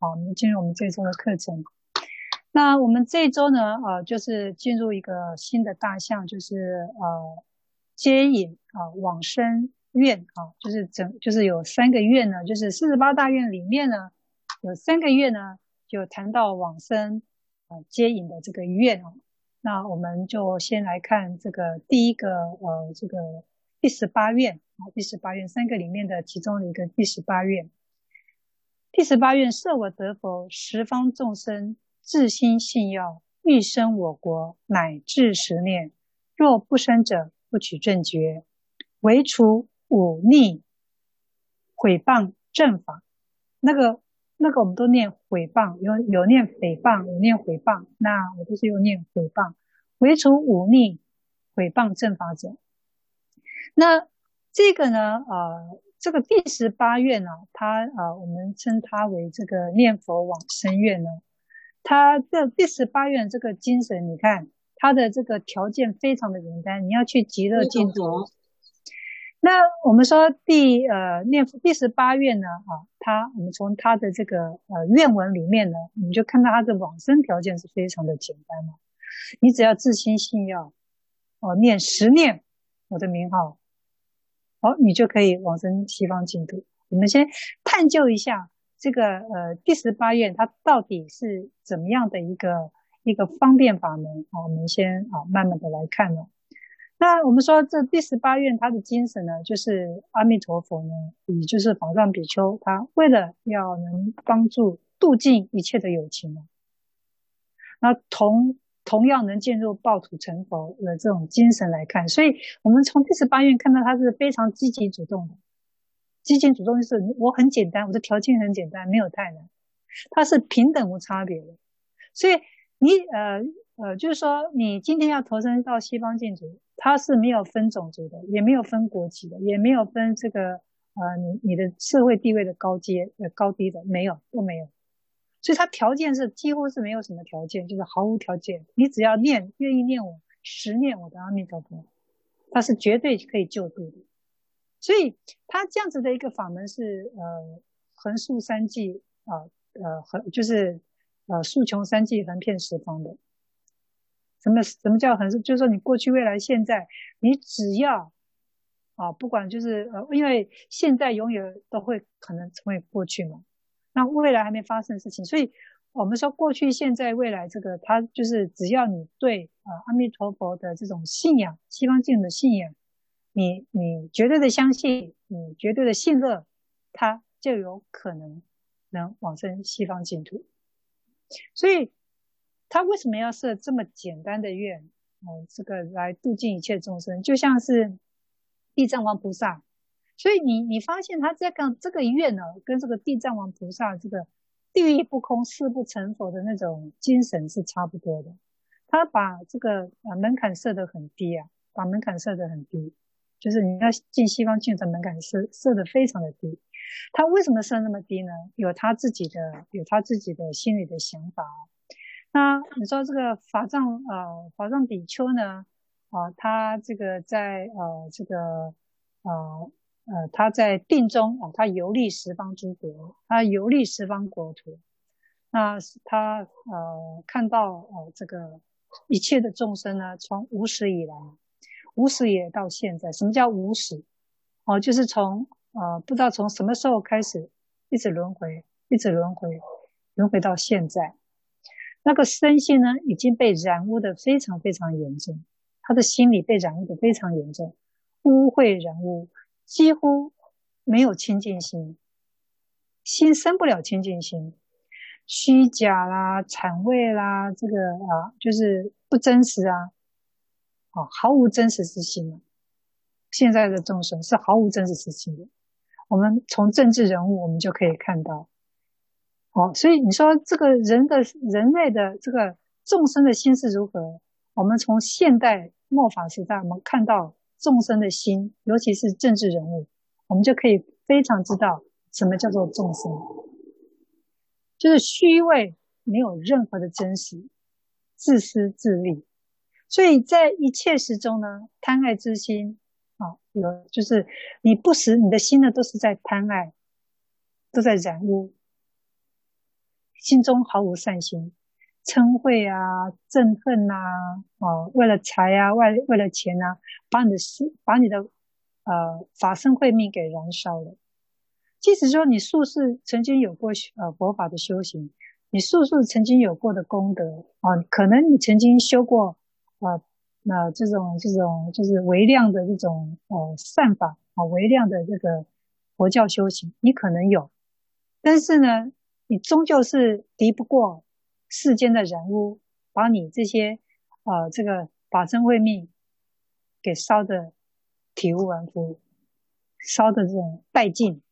好，我们进入我们这周的课程。那我们这周呢，呃，就是进入一个新的大项，就是呃，接引啊、呃，往生院啊，就是整，就是有三个院呢，就是四十八大院里面呢，有三个愿呢，就谈到往生呃接引的这个院啊。那我们就先来看这个第一个呃，这个第十八院啊，第十八院三个里面的其中的一个第十八院。第十八愿，设我得佛，十方众生至心信要，欲生我国，乃至十念。若不生者，不取正觉，唯除忤逆毁谤正法。那个那个，我们都念毁谤，有有念诽谤，有念毁谤。那我都是有念毁谤，唯除忤逆毁谤正法者。那这个呢？呃。这个第十八愿呢，它啊，我们称它为这个念佛往生愿呢。它这第十八愿这个精神，你看它的这个条件非常的简单，你要去极乐净土。那我们说第呃念佛第十八愿呢，啊，它我们从它的这个呃愿文里面呢，我们就看到它的往生条件是非常的简单嘛。你只要至心信要，哦，念十念我的名号。好，你就可以往生西方净土。我们先探究一下这个呃第十八愿，它到底是怎么样的一个一个方便法门啊？我们先啊慢慢的来看呢。那我们说这第十八愿它的精神呢，就是阿弥陀佛呢，也就是宝藏比丘，他为了要能帮助度尽一切的有情呢，那同。同样能进入抱土成佛的这种精神来看，所以我们从第十八愿看到他是非常积极主动的。积极主动就是我很简单，我的条件很简单，没有太难，他是平等无差别的。所以你呃呃，就是说你今天要投身到西方净土，他是没有分种族的，也没有分国籍的，也没有分这个呃你你的社会地位的高阶呃高低的，没有都没有。所以它条件是几乎是没有什么条件，就是毫无条件。你只要念，愿意念我，十念我的阿弥陀佛，它是绝对可以救度的。所以它这样子的一个法门是呃横竖三际啊呃横就是呃竖穷三际横遍十方的。什么什么叫横竖？就是说你过去、未来、现在，你只要啊不管就是呃因为现在永远都会可能成为过去嘛。那未来还没发生的事情，所以我们说过去、现在、未来，这个它就是只要你对啊阿弥陀佛的这种信仰、西方净土的信仰，你你绝对的相信，你绝对的信乐，它就有可能能往生西方净土。所以，他为什么要设这么简单的愿？哦，这个来度尽一切众生，就像是地藏王菩萨。所以你你发现他这个这个愿呢，跟这个地藏王菩萨这个地狱不空誓不成佛的那种精神是差不多的。他把这个呃门槛设得很低啊，把门槛设得很低，就是你要进西方净土门槛设设得非常的低。他为什么设那么低呢？有他自己的有他自己的心里的想法。那你说这个法藏呃法藏比丘呢啊、他这个在呃这个呃。呃，他在定中哦，他游历十方诸国，他游历十方国土，那他呃看到呃这个一切的众生呢，从无始以来，无始也到现在，什么叫无始？哦，就是从呃不知道从什么时候开始，一直轮回，一直轮回，轮回到现在，那个身心呢已经被染污的非常非常严重，他的心里被染污的非常严重，污秽染污。几乎没有清净心，心生不了清净心，虚假啦、谄媚啦，这个啊，就是不真实啊，啊，毫无真实之心啊。现在的众生是毫无真实之心的。我们从政治人物，我们就可以看到，哦，所以你说这个人的人类的这个众生的心是如何？我们从现代末法时代，我们看到。众生的心，尤其是政治人物，我们就可以非常知道什么叫做众生，就是虚伪，没有任何的真实，自私自利。所以在一切时中呢，贪爱之心啊，有就是你不时你的心呢都是在贪爱，都在染污。心中毫无善心，嗔恚啊、憎恨呐，哦，为了财啊、为为了钱啊，把你的事、把你的呃法身慧命给燃烧了。即使说你术士曾经有过呃佛法的修行，你术士曾经有过的功德啊，可能你曾经修过啊，那、这种这种就是微量的这种呃善法啊，微量的这个佛教修行，你可能有，但是呢，你终究是敌不过世间的人物，把你这些呃这个法身慧命给烧得体无完肤，烧的这种殆尽。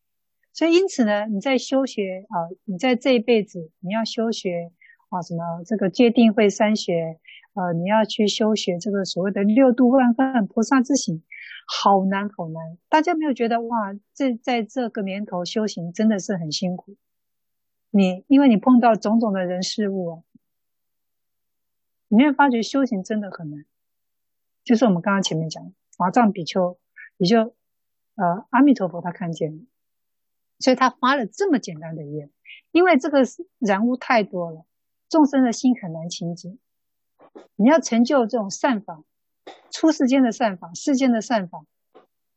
所以，因此呢，你在修学啊，你在这一辈子，你要修学啊，什么这个戒定慧三学，呃，你要去修学这个所谓的六度万行菩萨之行，好难好难。大家没有觉得哇，这在这个年头修行真的是很辛苦。你因为你碰到种种的人事物啊，你会发觉修行真的很难。就是我们刚刚前面讲，华藏比丘，也就呃阿弥陀佛他看见了。所以他发了这么简单的愿，因为这个染污太多了，众生的心很难清净。你要成就这种善法，出世间的善法，世间的善法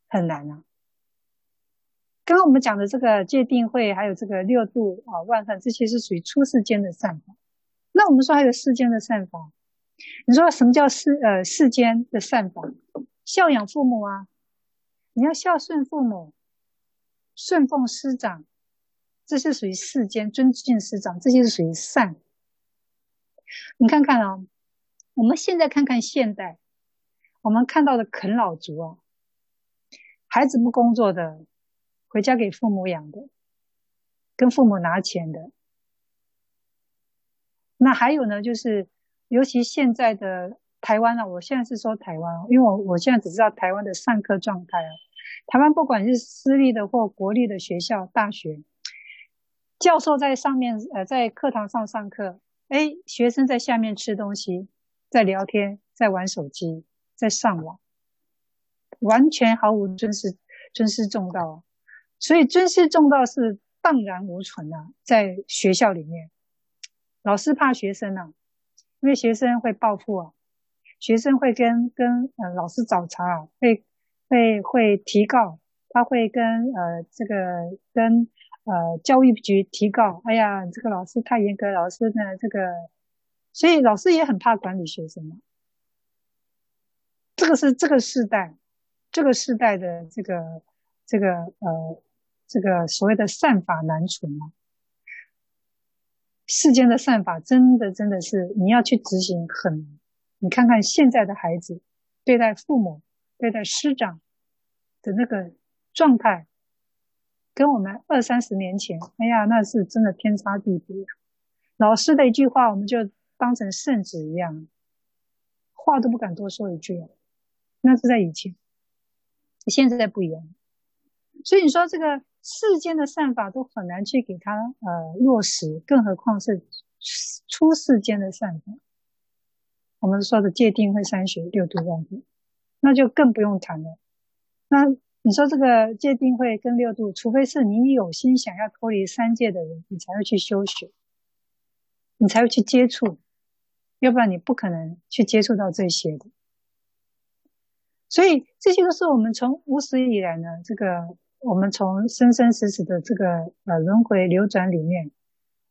很难啊。刚刚我们讲的这个戒定慧，还有这个六度啊万行，这些是属于出世间的善法。那我们说还有世间的善法，你说什么叫世呃世间的善法？孝养父母啊，你要孝顺父母。顺奉师长，这是属于世间尊敬师长，这些是属于善。你看看啊、哦，我们现在看看现代，我们看到的啃老族啊，孩子不工作的，回家给父母养的，跟父母拿钱的。那还有呢，就是尤其现在的台湾啊，我现在是说台湾，因为我我现在只知道台湾的上课状态啊。台湾不管是私立的或国立的学校、大学，教授在上面，呃，在课堂上上课，哎，学生在下面吃东西，在聊天，在玩手机，在上网，完全毫无尊师尊师重道，所以尊师重道是荡然无存啊，在学校里面，老师怕学生啊，因为学生会报复啊，学生会跟跟呃老师找茬啊，会。会会提告，他会跟呃这个跟呃教育局提告。哎呀，这个老师太严格，老师呢这个，所以老师也很怕管理学生嘛。这个是这个世代，这个世代的这个这个呃这个所谓的善法难存啊。世间的善法真的真的是你要去执行很难。你看看现在的孩子对待父母。对待师长的那个状态，跟我们二三十年前，哎呀，那是真的天差地别。老师的一句话，我们就当成圣旨一样，话都不敢多说一句。那是在以前，现在不一样。所以你说这个世间的善法都很难去给他呃落实，更何况是出世间的善法。我们说的戒定慧三学六度万行。那就更不用谈了。那你说这个戒定慧跟六度，除非是你有心想要脱离三界的人，你才会去修学，你才会去接触，要不然你不可能去接触到这些的。所以这些都是我们从无始以来呢，这个我们从生生死死的这个呃轮回流转里面，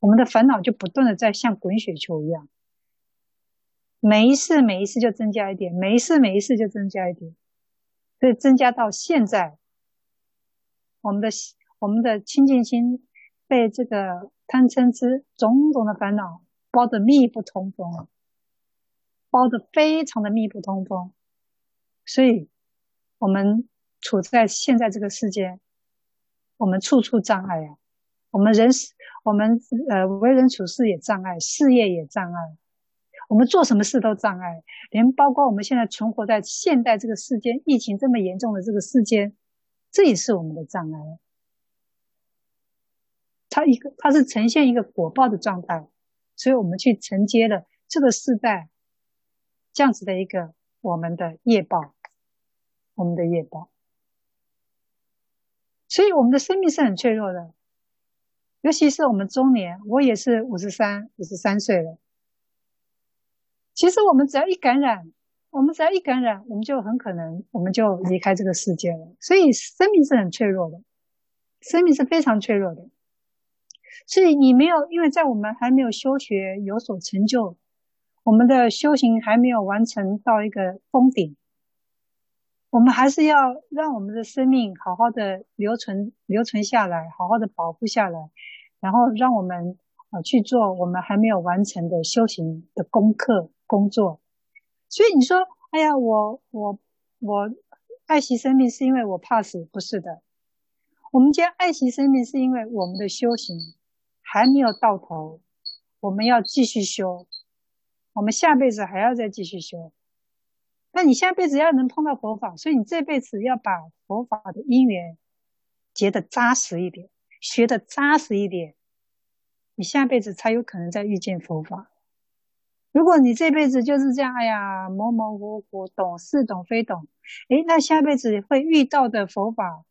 我们的烦恼就不断的在像滚雪球一样。每一次每一次就增加一点，每一次每一次就增加一点，所以增加到现在，我们的我们的清净心被这个贪嗔痴种种的烦恼包得密不通风了，包得非常的密不通风，所以我们处在现在这个世界，我们处处障碍啊，我们人我们呃为人处事也障碍，事业也障碍。我们做什么事都障碍，连包括我们现在存活在现代这个世间，疫情这么严重的这个世间，这也是我们的障碍。它一个，它是呈现一个果报的状态，所以我们去承接了这个世代这样子的一个我们的业报，我们的业报。所以我们的生命是很脆弱的，尤其是我们中年，我也是五十三、五十三岁了。其实我们只要一感染，我们只要一感染，我们就很可能我们就离开这个世界了。所以生命是很脆弱的，生命是非常脆弱的。所以你没有，因为在我们还没有修学有所成就，我们的修行还没有完成到一个峰顶，我们还是要让我们的生命好好的留存留存下来，好好的保护下来，然后让我们啊去做我们还没有完成的修行的功课。工作，所以你说，哎呀，我我我爱惜生命是因为我怕死，不是的。我们将爱惜生命是因为我们的修行还没有到头，我们要继续修，我们下辈子还要再继续修。那你下辈子要能碰到佛法，所以你这辈子要把佛法的因缘结得扎实一点，学得扎实一点，你下辈子才有可能再遇见佛法。如果你这辈子就是这样，哎呀，模模糊糊，懂是懂非懂，诶，那下辈子会遇到的佛法，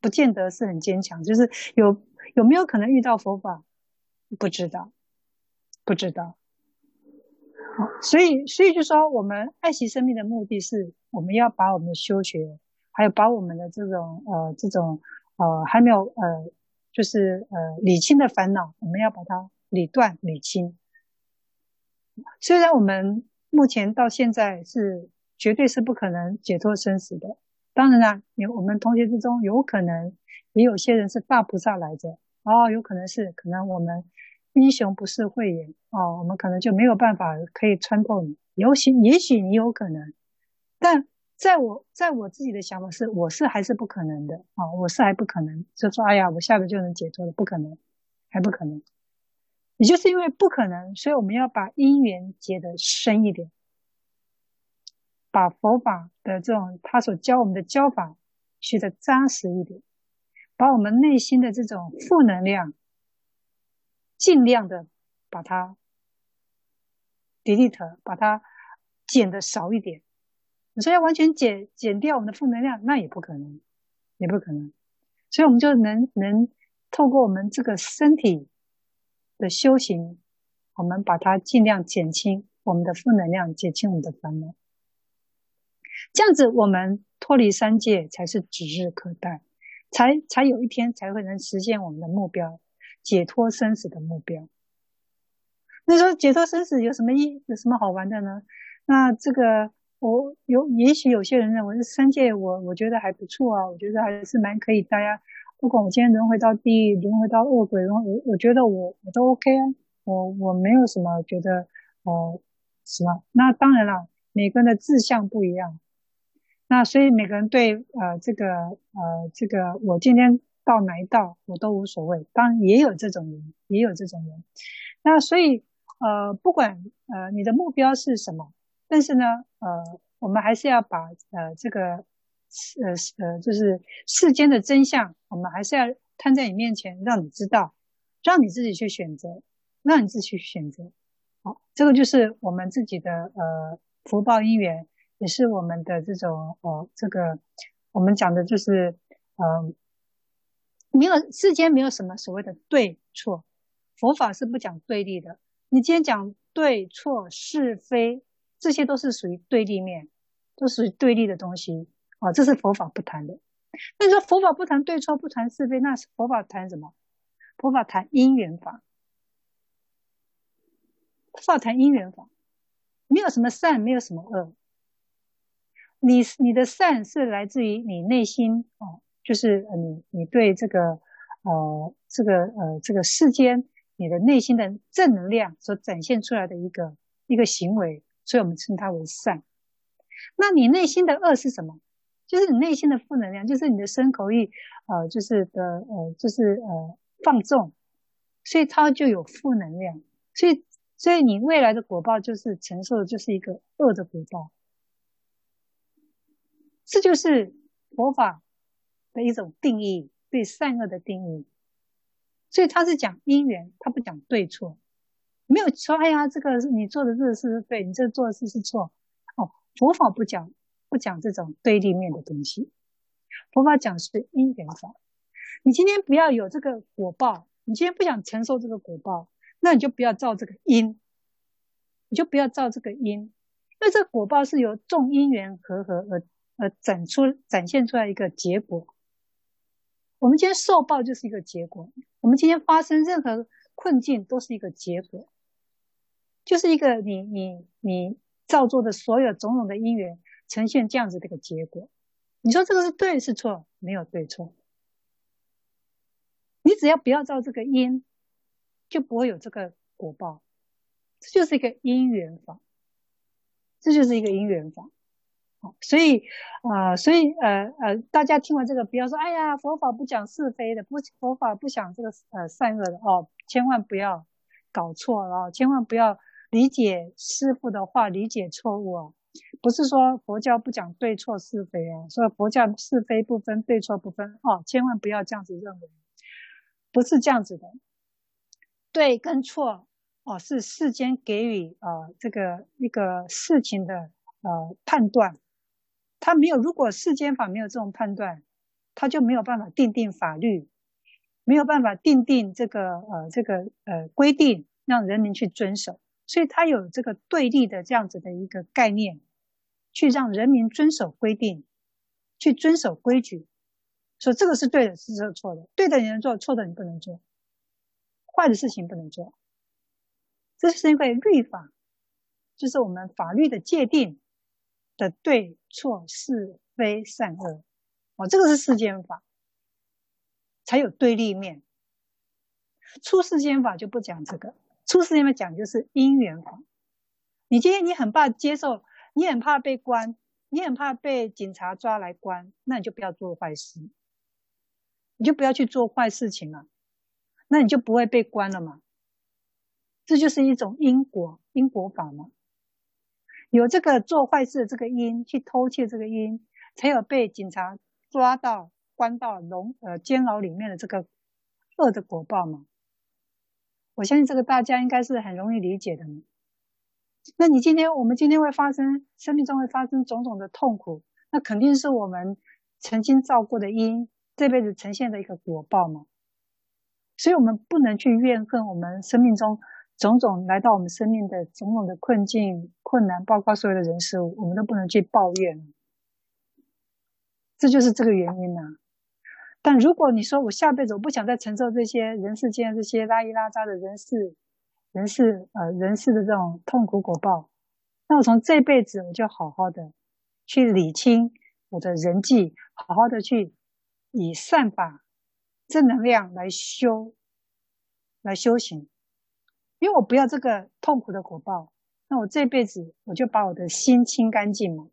不见得是很坚强。就是有有没有可能遇到佛法，不知道，不知道。所以所以就说，我们爱惜生命的目的是，我们要把我们的修学，还有把我们的这种呃这种呃还没有呃就是呃理清的烦恼，我们要把它理断理清。虽然我们目前到现在是绝对是不可能解脱生死的，当然啦，有我们同学之中有可能也有些人是大菩萨来着哦，有可能是可能我们英雄不是慧眼哦，我们可能就没有办法可以穿透你，尤其也许你有可能，但在我在我自己的想法是，我是还是不可能的啊、哦，我是还不可能，就说哎呀，我下个就能解脱了，不可能，还不可能。也就是因为不可能，所以我们要把因缘结得深一点，把佛法的这种他所教我们的教法学得扎实一点，把我们内心的这种负能量尽量的把它 delete，把它减的少一点。你说要完全减减掉我们的负能量，那也不可能，也不可能。所以我们就能能透过我们这个身体。的修行，我们把它尽量减轻我们的负能量，减轻我们的烦恼。这样子，我们脱离三界才是指日可待，才才有一天才会能实现我们的目标，解脱生死的目标。那说解脱生死有什么意，有什么好玩的呢？那这个我有，也许有些人认为是三界我，我觉得还不错啊，我觉得还是蛮可以大家。不管我今天轮回到地狱，轮回到恶鬼，轮我我觉得我我都 OK 啊，我我没有什么觉得呃什么。那当然了，每个人的志向不一样，那所以每个人对呃这个呃这个我今天到哪一道我都无所谓。当然也有这种人，也有这种人。那所以呃不管呃你的目标是什么，但是呢呃我们还是要把呃这个。呃呃，就是世间的真相，我们还是要摊在你面前，让你知道，让你自己去选择，让你自己去选择。好，这个就是我们自己的呃福报因缘，也是我们的这种呃这个我们讲的就是呃没有世间没有什么所谓的对错，佛法是不讲对立的。你今天讲对错是非，这些都是属于对立面，都属于对立的东西。哦，这是佛法不谈的。那你说佛法不谈对错，不谈是非，那是佛法谈什么？佛法谈因缘法。佛法谈因缘法，没有什么善，没有什么恶。你你的善是来自于你内心哦，就是你你对这个呃这个呃这个世间你的内心的正能量所展现出来的一个一个行为，所以我们称它为善。那你内心的恶是什么？就是你内心的负能量，就是你的身口意，呃，就是的，呃，就是呃放纵，所以它就有负能量，所以所以你未来的果报就是承受的就是一个恶的果报，这就是佛法的一种定义，对善恶的定义，所以他是讲因缘，他不讲对错，没有说哎呀，这个你做的这个事是对，你这做的事是错，哦，佛法不讲。不讲这种对立面的东西，佛法讲是因缘法。你今天不要有这个果报，你今天不想承受这个果报，那你就不要造这个因，你就不要造这个因，因为这个果报是由众因缘和合而而展出展现出来一个结果。我们今天受报就是一个结果，我们今天发生任何困境都是一个结果，就是一个你你你造作的所有种种的因缘呈现这样子的一个结果。你说这个是对是错？没有对错。你只要不要造这个因，就不会有这个果报。这就是一个因缘法，这就是一个因缘法。所以，啊、所以，呃，呃，大家听完这个，不要说，哎呀，佛法不讲是非的，不，佛法不讲这个，呃，善恶的哦，千万不要搞错了，千万不要理解师傅的话，理解错误哦。不是说佛教不讲对错是非哦，所以佛教是非不分，对错不分哦，千万不要这样子认为，不是这样子的，对跟错哦，是世间给予啊、呃、这个一个事情的呃判断。他没有，如果世间法没有这种判断，他就没有办法定定法律，没有办法定定这个呃这个呃规定，让人民去遵守。所以他有这个对立的这样子的一个概念，去让人民遵守规定，去遵守规矩，说这个是对的，是这个错的，对的你能做，错的你不能做，坏的事情不能做。这是因为律法，就是我们法律的界定。的对错是非善恶，哦，这个是世间法，才有对立面。出世间法就不讲这个，出世间法讲就是因缘法。你今天你很怕接受，你很怕被关，你很怕被警察抓来关，那你就不要做坏事，你就不要去做坏事情了，那你就不会被关了嘛。这就是一种因果，因果法嘛。有这个做坏事的这个因，去偷窃这个因，才有被警察抓到关到笼呃监牢里面的这个恶的果报嘛。我相信这个大家应该是很容易理解的。那你今天我们今天会发生生命中会发生种种的痛苦，那肯定是我们曾经造过的因，这辈子呈现的一个果报嘛。所以我们不能去怨恨我们生命中。种种来到我们生命的种种的困境、困难，包括所有的人事物，我们都不能去抱怨，这就是这个原因呢、但如果你说我下辈子我不想再承受这些人世间这些拉一拉杂的人事、人事呃人事的这种痛苦果报，那我从这辈子我就好好的去理清我的人际，好好的去以善法、正能量来修、来修行。因为我不要这个痛苦的果报，那我这辈子我就把我的心清干净嘛，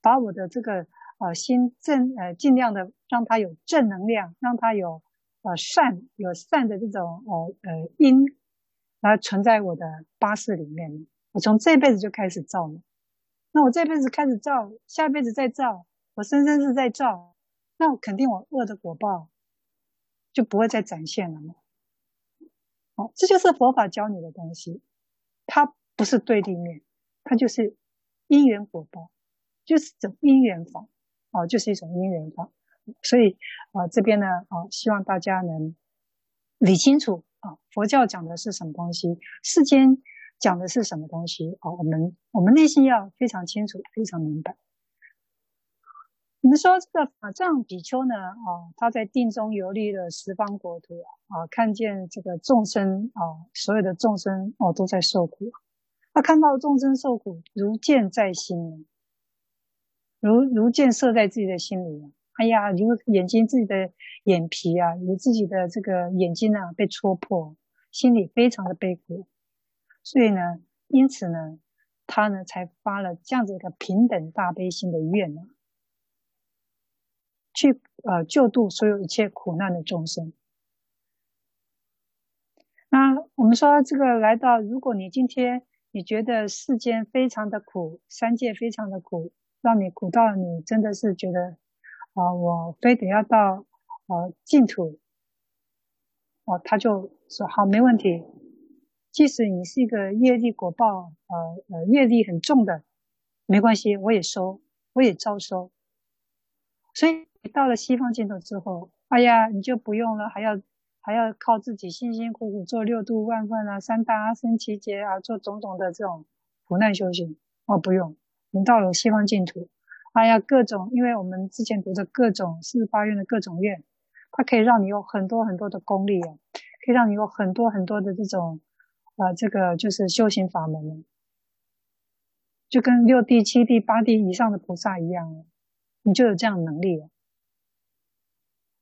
把我的这个呃心正呃尽量的让它有正能量，让它有呃善有善的这种呃呃因来存在我的八识里面。我从这辈子就开始造了，那我这辈子开始造，下辈子再造，我生生世在造，那我肯定我恶的果报就不会再展现了嘛。哦，这就是佛法教你的东西，它不是对立面，它就是因缘果报，就是这种因缘法，哦，就是一种因缘法。所以啊、这边呢，啊、希望大家能理清楚啊、佛教讲的是什么东西，世间讲的是什么东西啊、我们我们内心要非常清楚，非常明白。我们说这个法藏比丘呢，啊，他在定中游历了十方国土啊，看见这个众生啊，所有的众生哦都在受苦，他看到众生受苦，如箭在心，如如箭射在自己的心里，哎呀，如眼睛自己的眼皮啊，如自己的这个眼睛啊被戳破，心里非常的悲苦，所以呢，因此呢，他呢才发了这样子一个平等大悲心的愿呢。去呃救度所有一切苦难的众生。那我们说这个来到，如果你今天你觉得世间非常的苦，三界非常的苦，让你苦到你真的是觉得啊、我非得要到呃净土，哦，他就说好，没问题。即使你是一个业力果报呃呃业力很重的，没关系，我也收，我也招收。所以。到了西方净土之后，哎呀，你就不用了，还要还要靠自己辛辛苦苦做六度万分啊，三大阿僧只劫啊，做种种的这种苦难修行哦，不用。你到了西方净土，哎呀，各种，因为我们之前读的各种四十八愿的各种愿，它可以让你有很多很多的功力啊，可以让你有很多很多的这种啊、呃，这个就是修行法门，就跟六地、七地、八地以上的菩萨一样，你就有这样的能力了。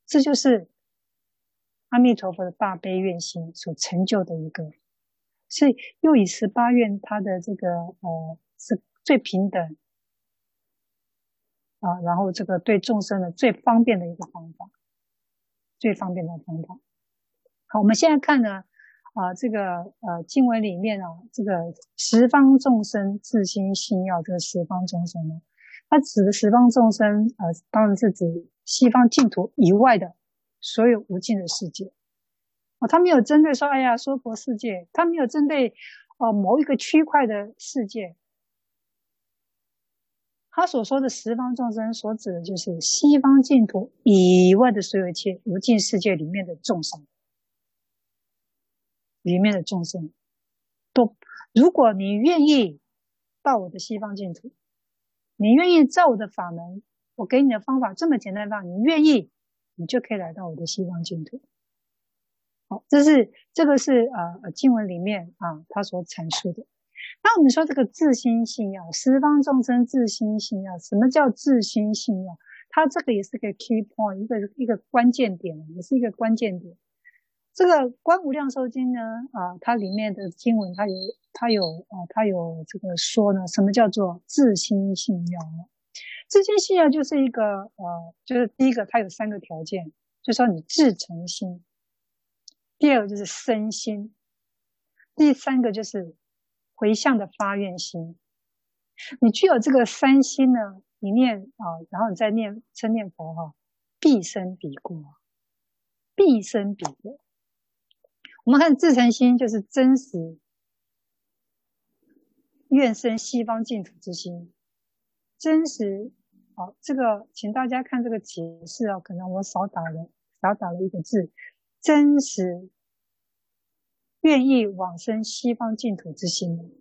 这就是阿弥陀佛的大悲愿心所成就的一个，所以又以十八愿他的这个呃是最平等啊，然后这个对众生的最方便的一个方法，最方便的方法。好，我们现在看呢啊这个呃经文里面啊这个十方众生自心信要这个十方众生呢，它指的十方众生呃当然是指。西方净土以外的所有无尽的世界，哦，他没有针对说，哎呀，娑婆世界，他没有针对哦某一个区块的世界，他所说的十方众生所指的就是西方净土以外的所有一切无尽世界里面的众生，里面的众生都，如果你愿意到我的西方净土，你愿意照我的法门。我给你的方法这么简单吧，你愿意，你就可以来到我的西方净土。好，这是这个是呃经文里面啊他所阐述的。那我们说这个自心信要，十方众生自心信要，什么叫自心信要？它这个也是个 key point，一个一个关键点，也是一个关键点。这个《观无量寿经》呢啊，它里面的经文它有它有啊它有这个说呢，什么叫做自心信要呢？自心信仰就是一个呃，就是第一个，它有三个条件，就说你自诚心；第二个就是身心；第三个就是回向的发愿心。你具有这个三心呢，你念啊、然后你再念称念佛哈，必生彼国，必生彼国。我们看自诚心，就是真实愿生西方净土之心，真实。好，这个请大家看这个解释啊，可能我少打了少打了一个字，真实愿意往生西方净土之心，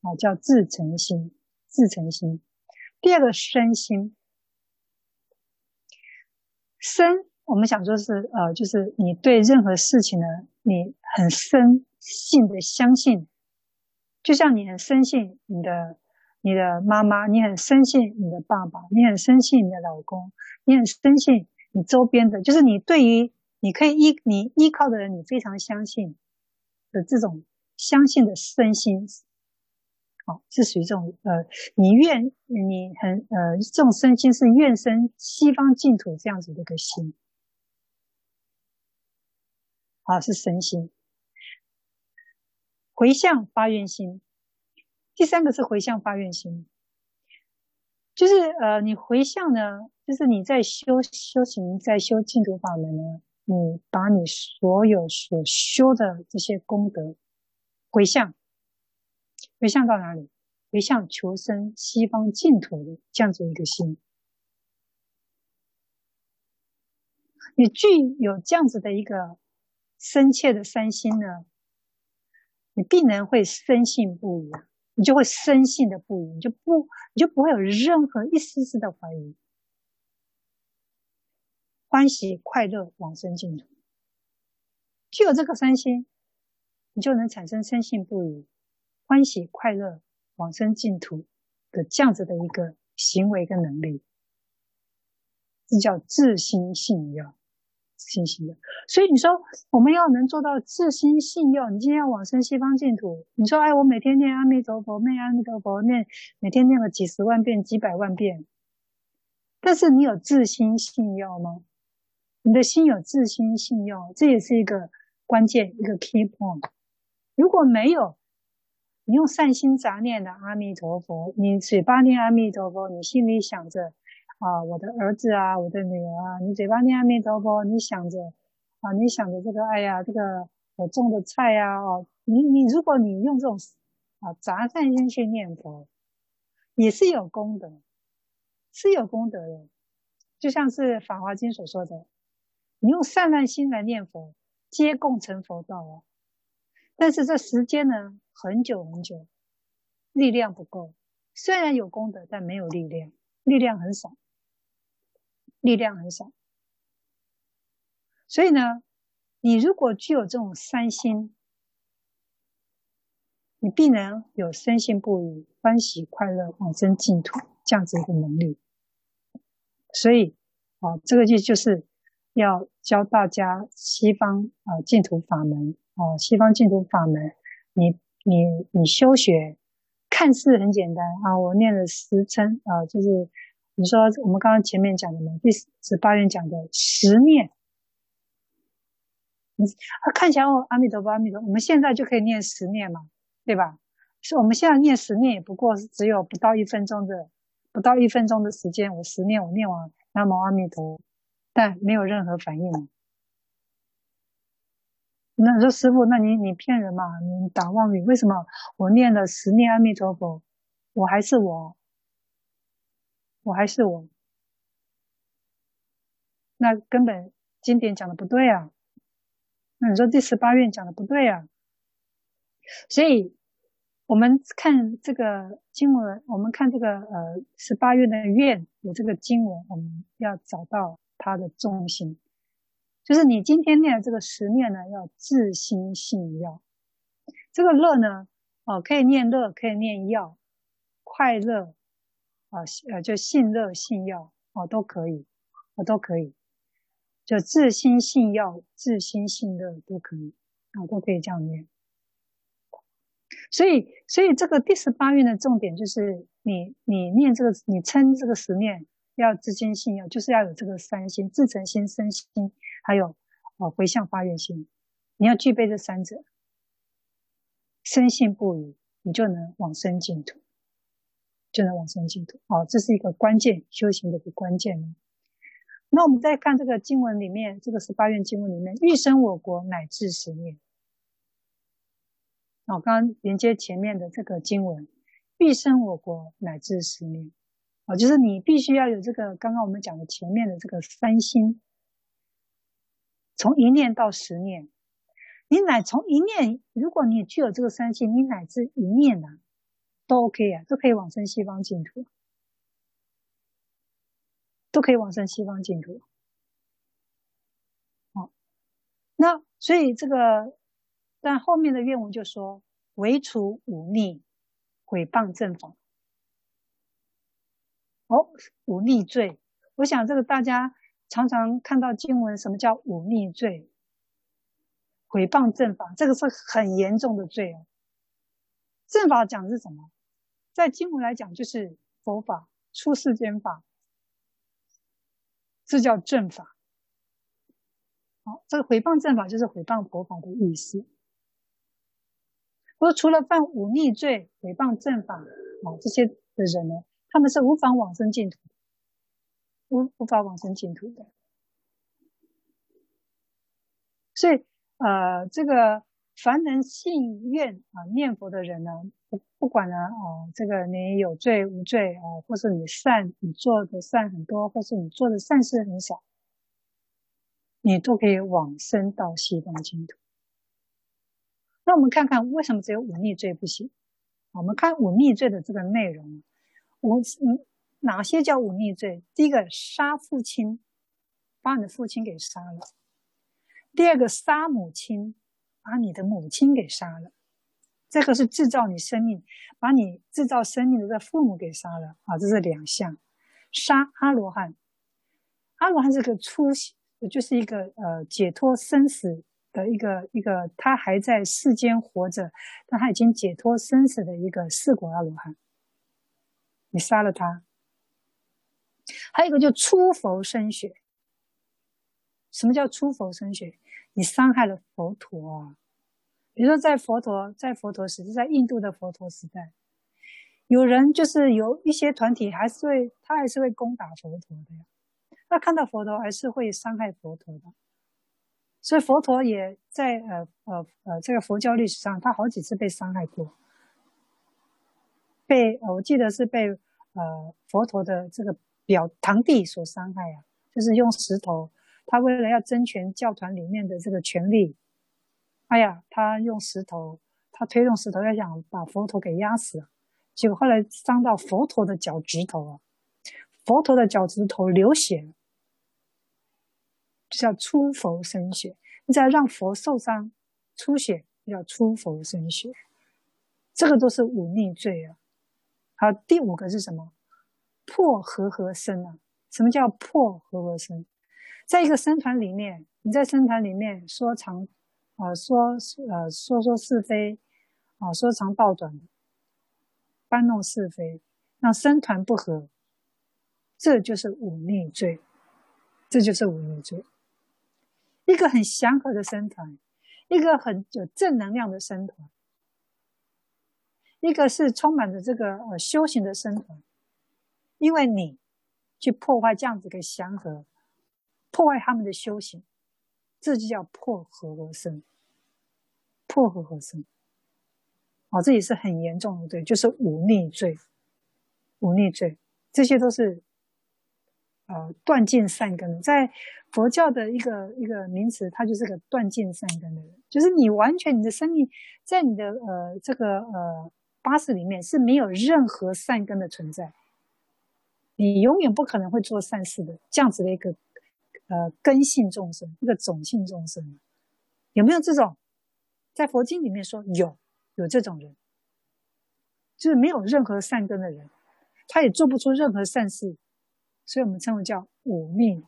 啊，叫自诚心，自诚心。第二个身心，身我们想说是呃，就是你对任何事情呢，你很深信的相信，就像你很深信你的。你的妈妈，你很深信你的爸爸，你很深信你的老公，你很深信你周边的，就是你对于你可以依你依靠的人，你非常相信的这种相信的身心，好，是属于这种呃，你愿你很呃，这种身心是愿生西方净土这样子的一个心，好，是身心，回向发愿心。第三个是回向发愿心，就是呃，你回向呢，就是你在修修行，在修净土法门呢，你把你所有所修的这些功德回向，回向到哪里？回向求生西方净土的这样子一个心，你具有这样子的一个深切的三心呢，你必然会深信不疑。你就会深信的不疑，你就不，你就不会有任何一丝丝的怀疑，欢喜快乐往生净土。具有这个三心，你就能产生深信不疑、欢喜快乐往生净土的这样子的一个行为跟能力，这叫自心信要。信心的，所以你说我们要能做到自心信要，你今天要往生西方净土，你说哎，我每天念阿弥陀佛，念阿弥陀佛，念每天念了几十万遍、几百万遍，但是你有自心信要吗？你的心有自心信要，这也是一个关键，一个 key point。如果没有，你用善心杂念的阿弥陀佛，你嘴巴念阿弥陀佛，你心里想着。啊，我的儿子啊，我的女儿啊，你嘴巴念阿弥陀佛，你想着啊，你想着这个，哎呀，这个我种的菜呀，哦，你你如果你用这种啊杂善心去念佛，也是有功德，是有功德的，就像是《法华经》所说的，你用善善心来念佛，皆共成佛道哦。但是这时间呢，很久很久，力量不够。虽然有功德，但没有力量，力量很少，力量很少。所以呢，你如果具有这种三心，你必能有深信不疑、欢喜快乐、往生净土这样子一个能力。所以，啊，这个就就是要教大家西方啊净土法门啊，西方净土法门，你你你修学。看似很简单啊，我念了十称啊，就是你说我们刚刚前面讲的嘛，第十八愿讲的十念，你啊看起来哦，阿弥陀佛，阿弥陀佛，我们现在就可以念十念嘛，对吧？是我们现在念十念，也不过只有不到一分钟的，不到一分钟的时间，我十念我念完，南无阿弥陀，但没有任何反应。那你说师傅，那你你骗人嘛？你打妄语？为什么我念了十念阿弥陀佛，我还是我，我还是我？那根本经典讲的不对啊！那你说第十八愿讲的不对啊？所以我们看这个经文，我们看这个呃十八愿的愿有这个经文，我们要找到它的重心。就是你今天念的这个十念呢，要自心信要。这个乐呢，哦，可以念乐，可以念要，快乐，啊，呃，就信乐信要，哦，都可以，哦，都可以，就自心信要，自心信乐都可以，啊，都可以这样念。所以，所以这个第十八愿的重点就是你，你念这个，你称这个十念要自心信要，就是要有这个三心：自诚心、身心。还有，哦，回向发愿心，你要具备这三者，深信不疑，你就能往生净土，就能往生净土。哦，这是一个关键修行的一个关键。那我们再看这个经文里面，这个十八愿经文里面，欲生我国乃至十念。哦，刚刚连接前面的这个经文，欲生我国乃至十念。哦，就是你必须要有这个刚刚我们讲的前面的这个三心。从一念到十念，你乃从一念，如果你具有这个三心，你乃至一念呐、啊，都 OK 啊，都可以往生西方净土，都可以往生西方净土。好，那所以这个，但后面的愿文就说，唯除忤逆、毁谤正法。哦，忤逆罪，我想这个大家。常常看到经文，什么叫忤逆罪？毁谤正法，这个是很严重的罪哦。正法讲的是什么？在经文来讲，就是佛法、出世间法，这叫正法。好，这个毁谤正法就是毁谤佛法的意思。不过，除了犯忤逆罪、毁谤正法啊这些的人呢，他们是无法往生净土。无无法往生净土的，所以呃，这个凡能信愿啊念佛的人呢，不不管呢哦，这个你有罪无罪哦，或是你善你做的善很多，或是你做的善事很少，你都可以往生到西方净土。那我们看看为什么只有忤逆罪不行？我们看忤逆罪的这个内容，我嗯。哪些叫忤逆罪？第一个，杀父亲，把你的父亲给杀了；第二个，杀母亲，把你的母亲给杀了。这个是制造你生命，把你制造生命的这父母给杀了啊！这是两项。杀阿罗汉，阿罗汉是个出，就是一个呃解脱生死的一个一个，他还在世间活着，但他已经解脱生死的一个四果阿罗汉。你杀了他。还有一个，就出佛身血。什么叫出佛身血？你伤害了佛陀啊！比如说，在佛陀在佛陀时，在印度的佛陀时代，有人就是有一些团体，还是会他还是会攻打佛陀的呀。他看到佛陀，还是会伤害佛陀的。所以佛陀也在呃呃呃这个佛教历史上，他好几次被伤害过。被我记得是被呃佛陀的这个。表堂弟所伤害啊，就是用石头他为了要争权教团里面的这个权力，哎呀，他用石头，他推动石头，要想把佛陀给压死，结果后来伤到佛陀的脚趾头啊，佛陀的脚趾头流血了，就叫出佛生血。你只要让佛受伤出血，叫出佛生血，这个都是忤逆罪啊。好，第五个是什么？破和合身啊。什么叫破和合身？在一个僧团里面，你在僧团里面说长，呃，说呃说说是非，啊、说长道短，搬弄是非，让僧团不和，这就是忤逆罪，这就是忤逆罪。一个很祥和的僧团，一个很有正能量的僧团，一个是充满着这个呃修行的僧团，因为你。去破坏这样子的祥和，破坏他们的修行，这就叫破和合僧。破和合僧，哦，这也是很严重的罪，就是忤逆罪。忤逆罪，这些都是呃断尽善根。在佛教的一个一个名词，它就是个断尽善根的人，就是你完全你的生命在你的呃这个呃八识里面是没有任何善根的存在。你永远不可能会做善事的，这样子的一个，呃，根性众生，一个种性众生，有没有这种？在佛经里面说有，有这种人，就是没有任何善根的人，他也做不出任何善事，所以我们称为叫忤逆、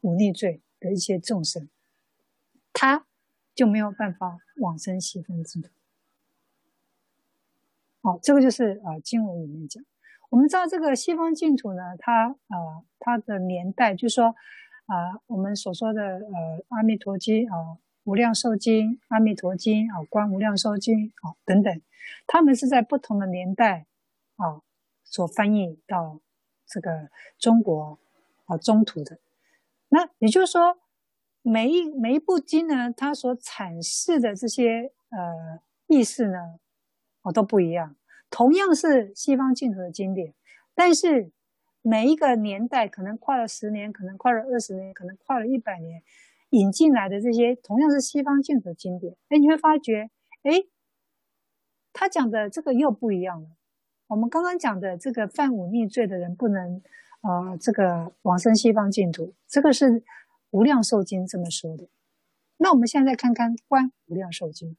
忤逆罪的一些众生，他就没有办法往生西方净土。好，这个就是啊，经文里面讲。我们知道这个西方净土呢，它呃它的年代，就是说啊、我们所说的呃《阿弥陀经》啊，《无量寿经》、《阿弥陀经》啊，《观无量寿经》啊等等，他们是在不同的年代啊所翻译到这个中国啊中土的。那也就是说，每一每一部经呢，它所阐释的这些呃意思呢，哦都不一样。同样是西方净土的经典，但是每一个年代可能跨了十年，可能跨了二十年，可能跨了一百年，引进来的这些同样是西方净土经典，哎，你会发觉，哎，他讲的这个又不一样了。我们刚刚讲的这个犯忤逆罪的人不能，呃，这个往生西方净土，这个是无量寿经这么说的。那我们现在看看观无量寿经。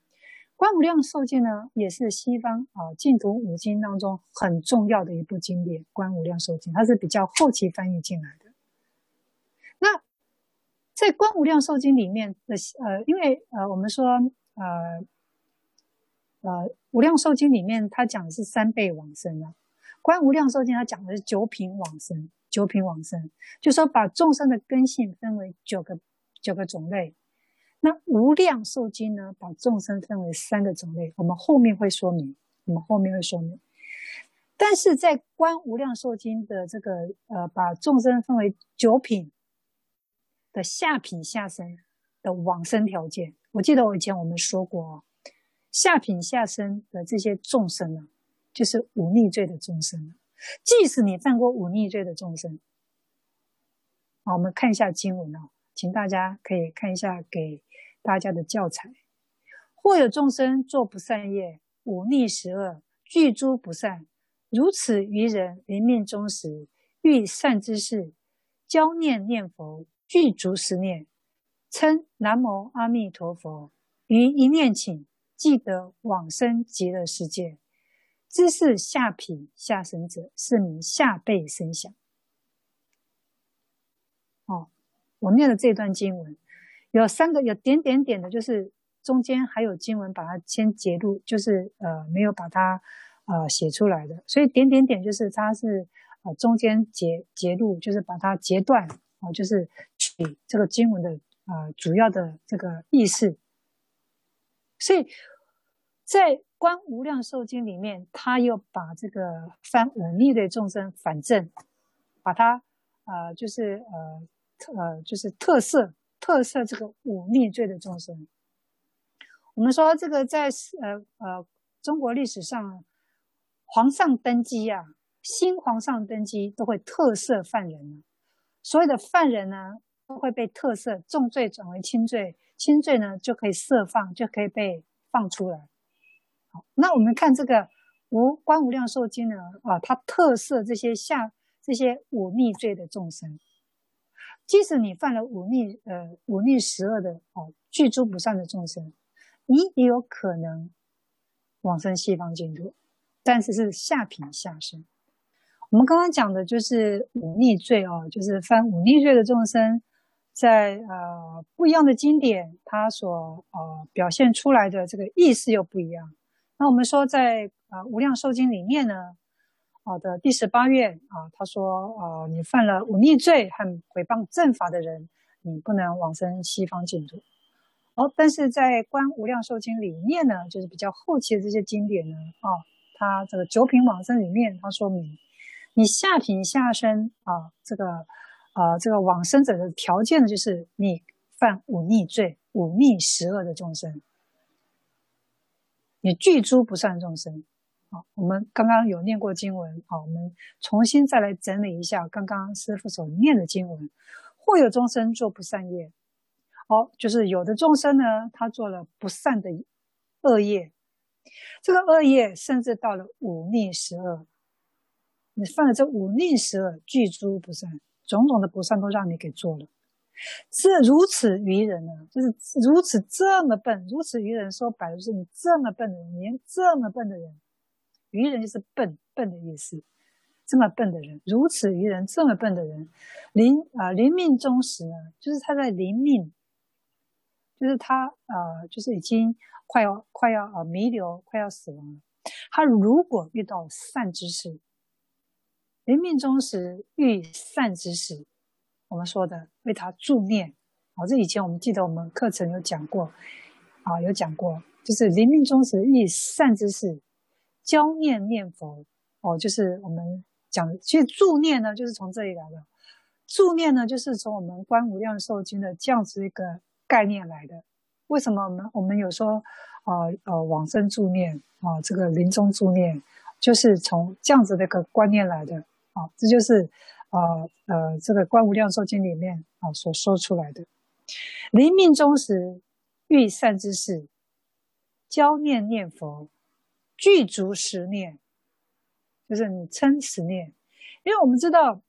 观无量寿经呢，也是西方啊净土五经当中很重要的一部经典。观无量寿经，它是比较后期翻译进来的。那在观无量寿经里面的呃，因为呃，我们说呃呃无量寿经里面它讲的是三辈往生啊，观无量寿经它讲的是九品往生，九品往生，就说把众生的根性分为九个九个种类。那无量寿经呢，把众生分为三个种类，我们后面会说明，我们后面会说明。但是在观无量寿经的这个呃，把众生分为九品的下品下生的往生条件，我记得我以前我们说过哦，下品下生的这些众生呢，就是忤逆罪的众生，即使你犯过忤逆罪的众生，好，我们看一下经文哦，请大家可以看一下给。大家的教材，或有众生作不善业，忤逆十恶，具诸不善，如此愚人临命终时，欲善之事，教念念佛，具足十念，称南无阿弥陀佛，于一念顷，即得往生极乐世界。知是下品下生者，是名下辈生响。哦，我念的这段经文。有三个有点点点的，就是中间还有经文把它先截录，就是呃没有把它呃写出来的，所以点点点就是它是呃中间截截录，就是把它截断啊、就是取这个经文的呃主要的这个意思。所以在观无量寿经里面，他又把这个犯忤逆的众生反正把它呃就是呃呃就是特色。特色这个忤逆罪的众生，我们说这个在呃呃中国历史上，皇上登基啊，新皇上登基都会特赦犯人。所有的犯人呢都，会被特赦，重罪转为轻罪，轻罪呢就可以释放，就可以被放出来。好，那我们看这个无观无量寿经呢，啊，它特赦这些下这些忤逆罪的众生，即使你犯了忤逆呃忤逆十恶的哦具足不善的众生，你也有可能往生西方净土，但是是下品下生。我们刚刚讲的就是忤逆罪哦，就是犯忤逆罪的众生，在呃不一样的经典，它所呃表现出来的这个意思又不一样。那我们说在啊、呃《无量寿经》里面呢，好、的第十八愿啊，他说啊你犯了忤逆罪和毁谤正法的人，你不能往生西方净土。哦，但是在《观无量寿经》里面呢，就是比较后期的这些经典呢，啊，它这个九品往生里面，它说明。你下品下生啊，这个啊，这个往生者的条件呢，就是你犯忤逆罪、忤逆十恶的众生，你具诸不善众生。好，我们刚刚有念过经文，好，我们重新再来整理一下刚刚师父所念的经文。或有众生做不善业，好，就是有的众生呢，他做了不善的恶业，这个恶业甚至到了忤逆十恶。你犯了这忤逆十恶，具诸不善，种种的不善都让你给做了。这如此愚人呢，就是如此这么笨，如此愚人，说白了就是你这么笨的人，连这么笨的人，愚人就是笨笨的意思。这么笨的人，如此愚人，这么笨的人，临啊临命终时呢，就是他在临命，就是他啊、就是已经快要快要啊弥留，快要死亡了。他如果遇到善知识。临命终时遇善知识，我们说的为他助念，啊，这以前我们记得我们课程有讲过，啊，有讲过，就是临命终时遇善知识，教念念佛，哦，就是我们讲，其实助念呢，就是从这里来的，助念呢，就是从我们观无量寿经的这样子一个概念来的。为什么我们我们有说，啊呃，往生助念，啊，这个临终助念，就是从这样子的一个观念来的。啊，这就是，呃呃，这个《观无量寿经》里面啊所说出来的。临命终时，欲善知识，教念念佛，具足十念，就是你称十念。因为我们知道，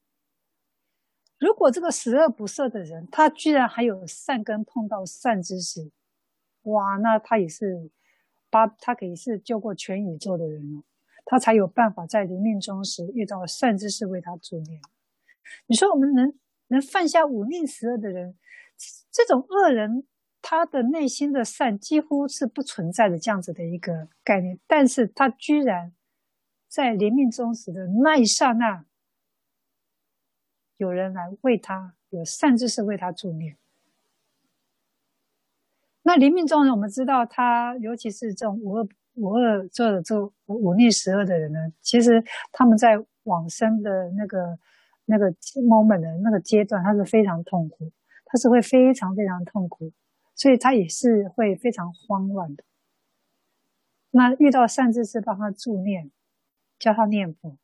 如果这个十恶不赦的人，他居然还有善根碰到善知识，哇，那他也是把他可以是救过全宇宙的人哦。他才有办法在临命终时遇到善知识为他助念。你说我们能能犯下五逆十恶的人，这种恶人，他的内心的善几乎是不存在的这样子的一个概念，但是他居然在临命终时的那一刹那，有人来为他，有善知识为他助念。那临命终时，我们知道他，尤其是这种无恶。五恶做的这忤逆十恶的人呢，其实他们在往生的那个那个 moment 的那个阶段，他是非常痛苦，他是会非常非常痛苦，所以他也是会非常慌乱的。那遇到善知识帮他助念，教他念佛，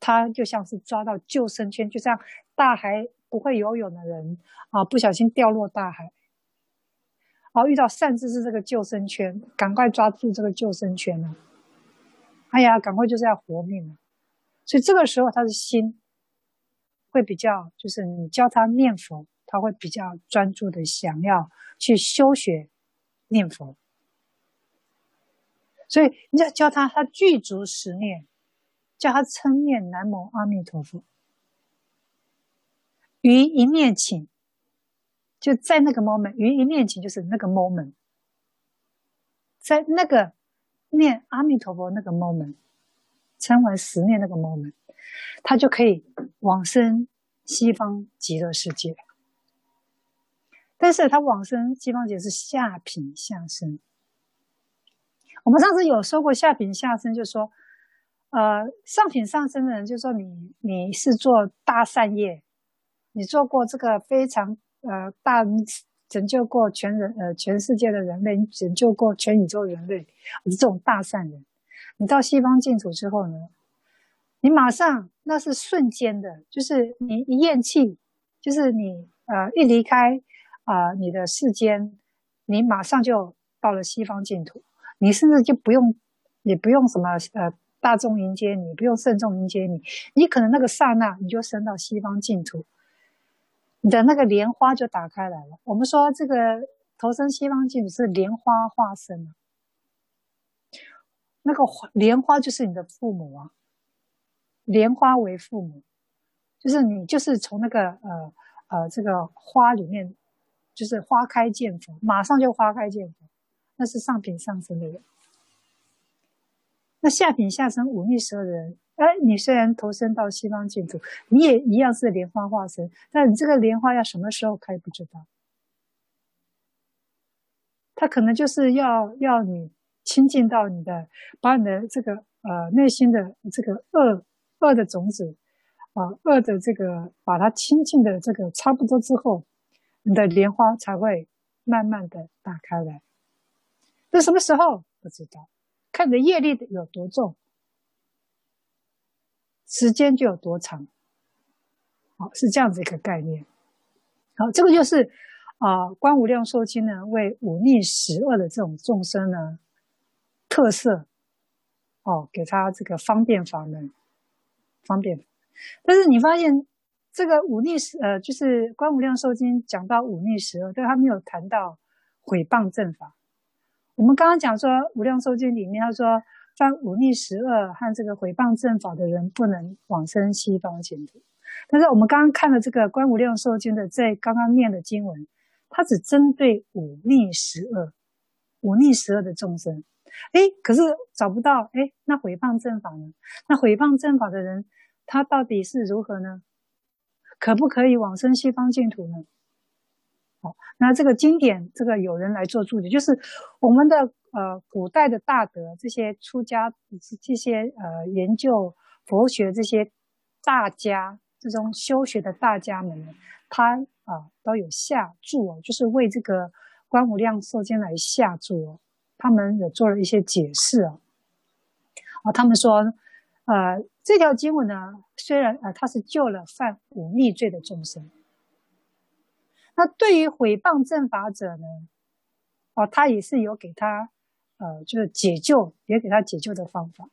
他就像是抓到救生圈，就像大海不会游泳的人啊，不小心掉落大海。好，遇到善知识这个救生圈，赶快抓住这个救生圈呢！哎呀，赶快就是要活命了。所以这个时候他的心会比较，就是你教他念佛，他会比较专注的想要去修学念佛。所以你要教他，他具足十念，叫他称念南无阿弥陀佛，于一念顷。就在那个 moment，于一念顷就是那个 moment，在那个念阿弥陀佛那个 moment，称完十念那个 moment，他就可以往生西方极乐世界。但是他往生西方极乐是下品下生。我们上次有说过下品下生，就是说，呃，上品上生的人，就说你你是做大善业，你做过这个非常。呃，大拯救过全人，呃，全世界的人类，拯救过全宇宙人类，我是这种大善人。你到西方净土之后呢，你马上那是瞬间的，就是你一咽气，就是你呃一离开啊、你的世间，你马上就到了西方净土，你甚至就不用，也不用什么呃大众迎接你，不用圣众迎接你，你可能那个刹那你就升到西方净土，你的那个莲花就打开来了。我们说这个投生西方净土是莲花化身，那个莲花就是你的父母啊。莲花为父母，就是你，就是从那个呃呃这个花里面，就是花开见佛，马上就花开见佛，那是上品上生的人。那下品下生五逆十恶的人，哎，你虽然投生到西方净土，你也一样是莲花化身，但你这个莲花要什么时候开不知道，他可能就是要要你亲近到你的，把你的这个呃内心的这个恶。恶的种子，啊，恶的这个，把它清净的这个差不多之后，你的莲花才会慢慢的打开来。这什么时候不知道？看你的业力有多重，时间就有多长。好，是这样子一个概念。好，这个就是啊，《观无量寿经》呢，为五逆十恶的这种众生呢，特色哦，给他这个方便法门。方便，但是你发现这个五逆十呃，就是《观无量寿经》讲到五逆十恶，但他没有谈到毁谤正法。我们刚刚讲说《无量寿经》里面他说，犯五逆十恶和这个毁谤正法的人不能往生西方净土。但是我们刚刚看了这个《观无量寿经》的在刚刚念的经文，它只针对五逆十恶、五逆十恶的众生。哎，可是找不到哎，那毁谤正法呢？那毁谤正法的人，他到底是如何呢？可不可以往生西方净土呢？好，那这个经典，这个有人来做注解，就是我们的呃古代的大德，这些出家这些呃研究佛学这些大家，这种修学的大家们，他啊、都有下注哦，就是为这个观无量寿经来下注哦。他们有做了一些解释啊，啊，他们说，呃，这条经文呢，虽然呃，它是救了犯忤逆罪的众生，那对于毁谤正法者呢，哦，他也是有给他，呃，就是解救，也给他解救的方法，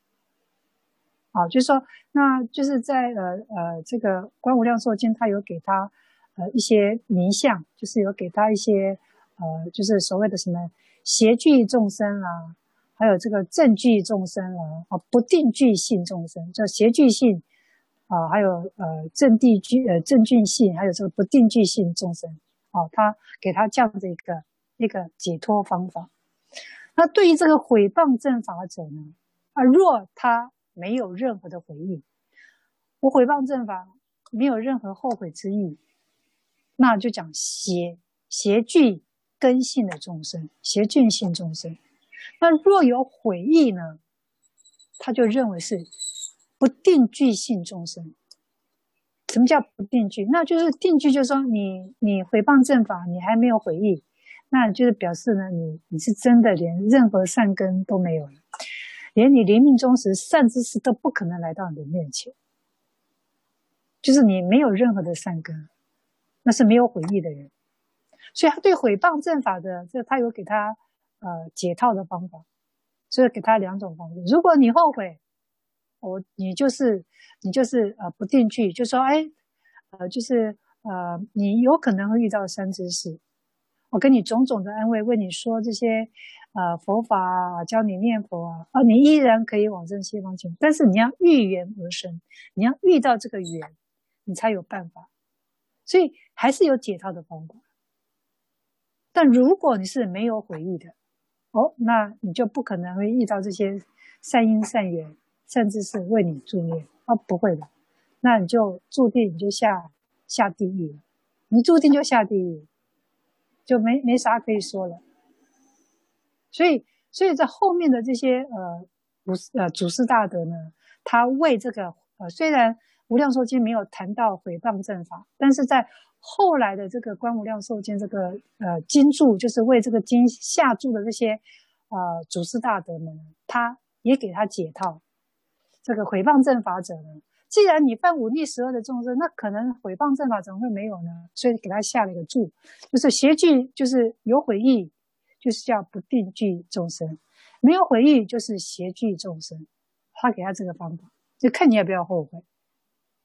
啊，就是说，那就是在呃呃这个观无量寿经，他有给他呃一些名相，就是有给他一些呃，就是所谓的什么。邪聚众生啊，还有这个正具众生啊，啊不定具性众生，叫邪具性啊，还有呃正地具呃正具性，还有这个不定具性众生啊，他给他这样的一个一个解脱方法。那对于这个毁谤正法者呢，啊，若他没有任何的悔意，我毁谤正法没有任何后悔之意，那就讲邪邪具。根性的众生，邪见性众生，那若有悔意呢？他就认为是不定具性众生。什么叫不定具？那就是定具，就是说你你毁谤正法，你还没有悔意，那就是表示呢，你你是真的连任何善根都没有了，连你临命终时善知识都不可能来到你的面前，就是你没有任何的善根，那是没有悔意的人。所以他对毁谤正法的，这他有给他呃解套的方法，所以给他两种方式。如果你后悔，我你就是你就是呃不定具，就说哎呃就是呃你有可能会遇到三知识，我跟你种种的安慰，为你说这些呃佛法，教你念佛啊，啊你依然可以往生西方净土，但是你要遇缘而生，你要遇到这个缘，你才有办法。所以还是有解套的方法。但如果你是没有悔意的，哦，那你就不可能会遇到这些善因善缘，甚至是为你助念哦，不会的，那你就注定你就下下地狱了，你注定就下地狱，就没没啥可以说了。所以，所以在后面的这些呃祖呃祖师大德呢，他为这个呃虽然无量寿经没有谈到毁谤正法，但是在后来的这个观无量寿经这个呃经注，就是为这个经下注的这些呃祖师大德们，他也给他解套。这个毁谤正法者呢，既然你犯五逆十恶的众生，那可能毁谤正法怎么会没有呢？所以给他下了一个注，就是邪具，就是有悔意，就是叫不定具众生；没有悔意，就是邪具众生。他给他这个方法，就看你要不要后悔。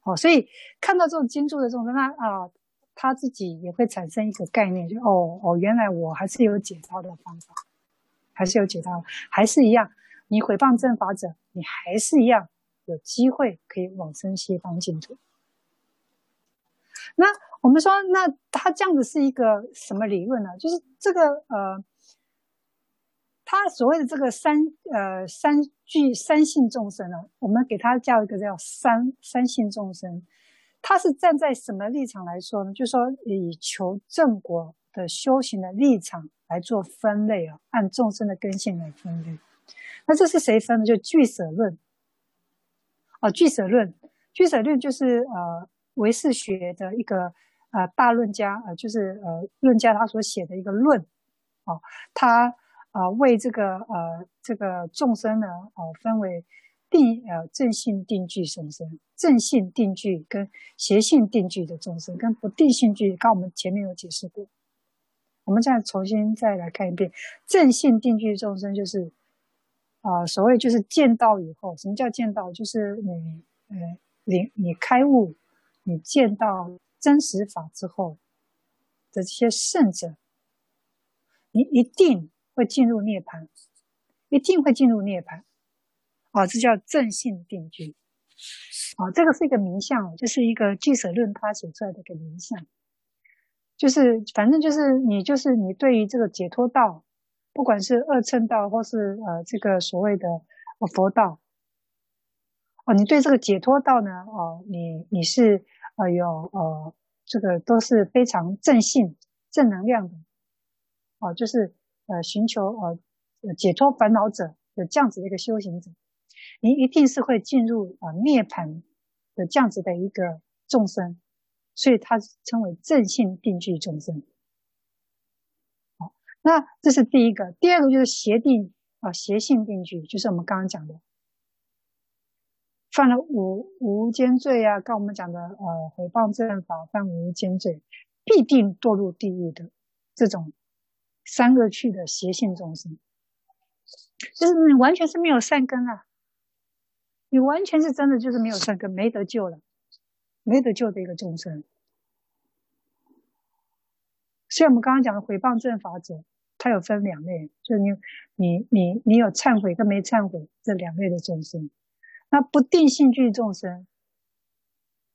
哦，所以看到这种金注的这种，那啊，他自己也会产生一个概念，就哦哦，原来我还是有解脱的方法，还是有解脱，还是一样。你毁谤正法者，你还是一样有机会可以往生西方净土。那我们说，那他这样子是一个什么理论呢？就是这个呃，他所谓的这个三呃三具三性众生呢，我们给他叫一个叫三三性众生。他是站在什么立场来说呢？就是说以求正果的修行的立场来做分类啊，按众生的根性来分类。那这是谁分的？就俱舍论。哦，俱舍论，俱舍论就是呃唯识学的一个呃大论家，呃就是呃论家他所写的一个论。哦，他呃为这个呃这个众生呢，哦分为定呃正性定具众生，正性定具跟邪性定具的众生，跟不定性具，刚我们前面有解释过。我们再重新再来看一遍，正性定具众生就是。啊、所谓就是见到以后，什么叫见到？就是你，呃，你你开悟，你见到真实法之后的这些圣者，你一定会进入涅槃，一定会进入涅槃。哦，这叫正性定具。啊、哦，这个是一个名相，就是一个俱舍论他写出来的一个名相，就是反正就是你就是你对于这个解脱道。不管是二乘道，或是呃这个所谓的佛道，哦，你对这个解脱道呢，哦，你你是呃有呃这个都是非常正信、正能量的，哦，就是呃寻求呃解脱烦恼者的这样子的一个修行者，你一定是会进入啊、呃、涅槃的这样子的一个众生，所以它称为正性定具众生。好那这是第一个，第二个就是邪定啊，邪性定具，就是我们刚刚讲的，犯了无无间罪啊，刚我们讲的呃毁谤正法，犯无间罪，必定堕入地狱的这种三个去的邪性众生，就是你完全是没有善根啊，你完全是真的就是没有善根，没得救了，没得救的一个众生。所以我们刚刚讲的毁谤正法者。它有分两类，就是你、你、你、你有忏悔跟没忏悔这两类的众生。那不定性具众生，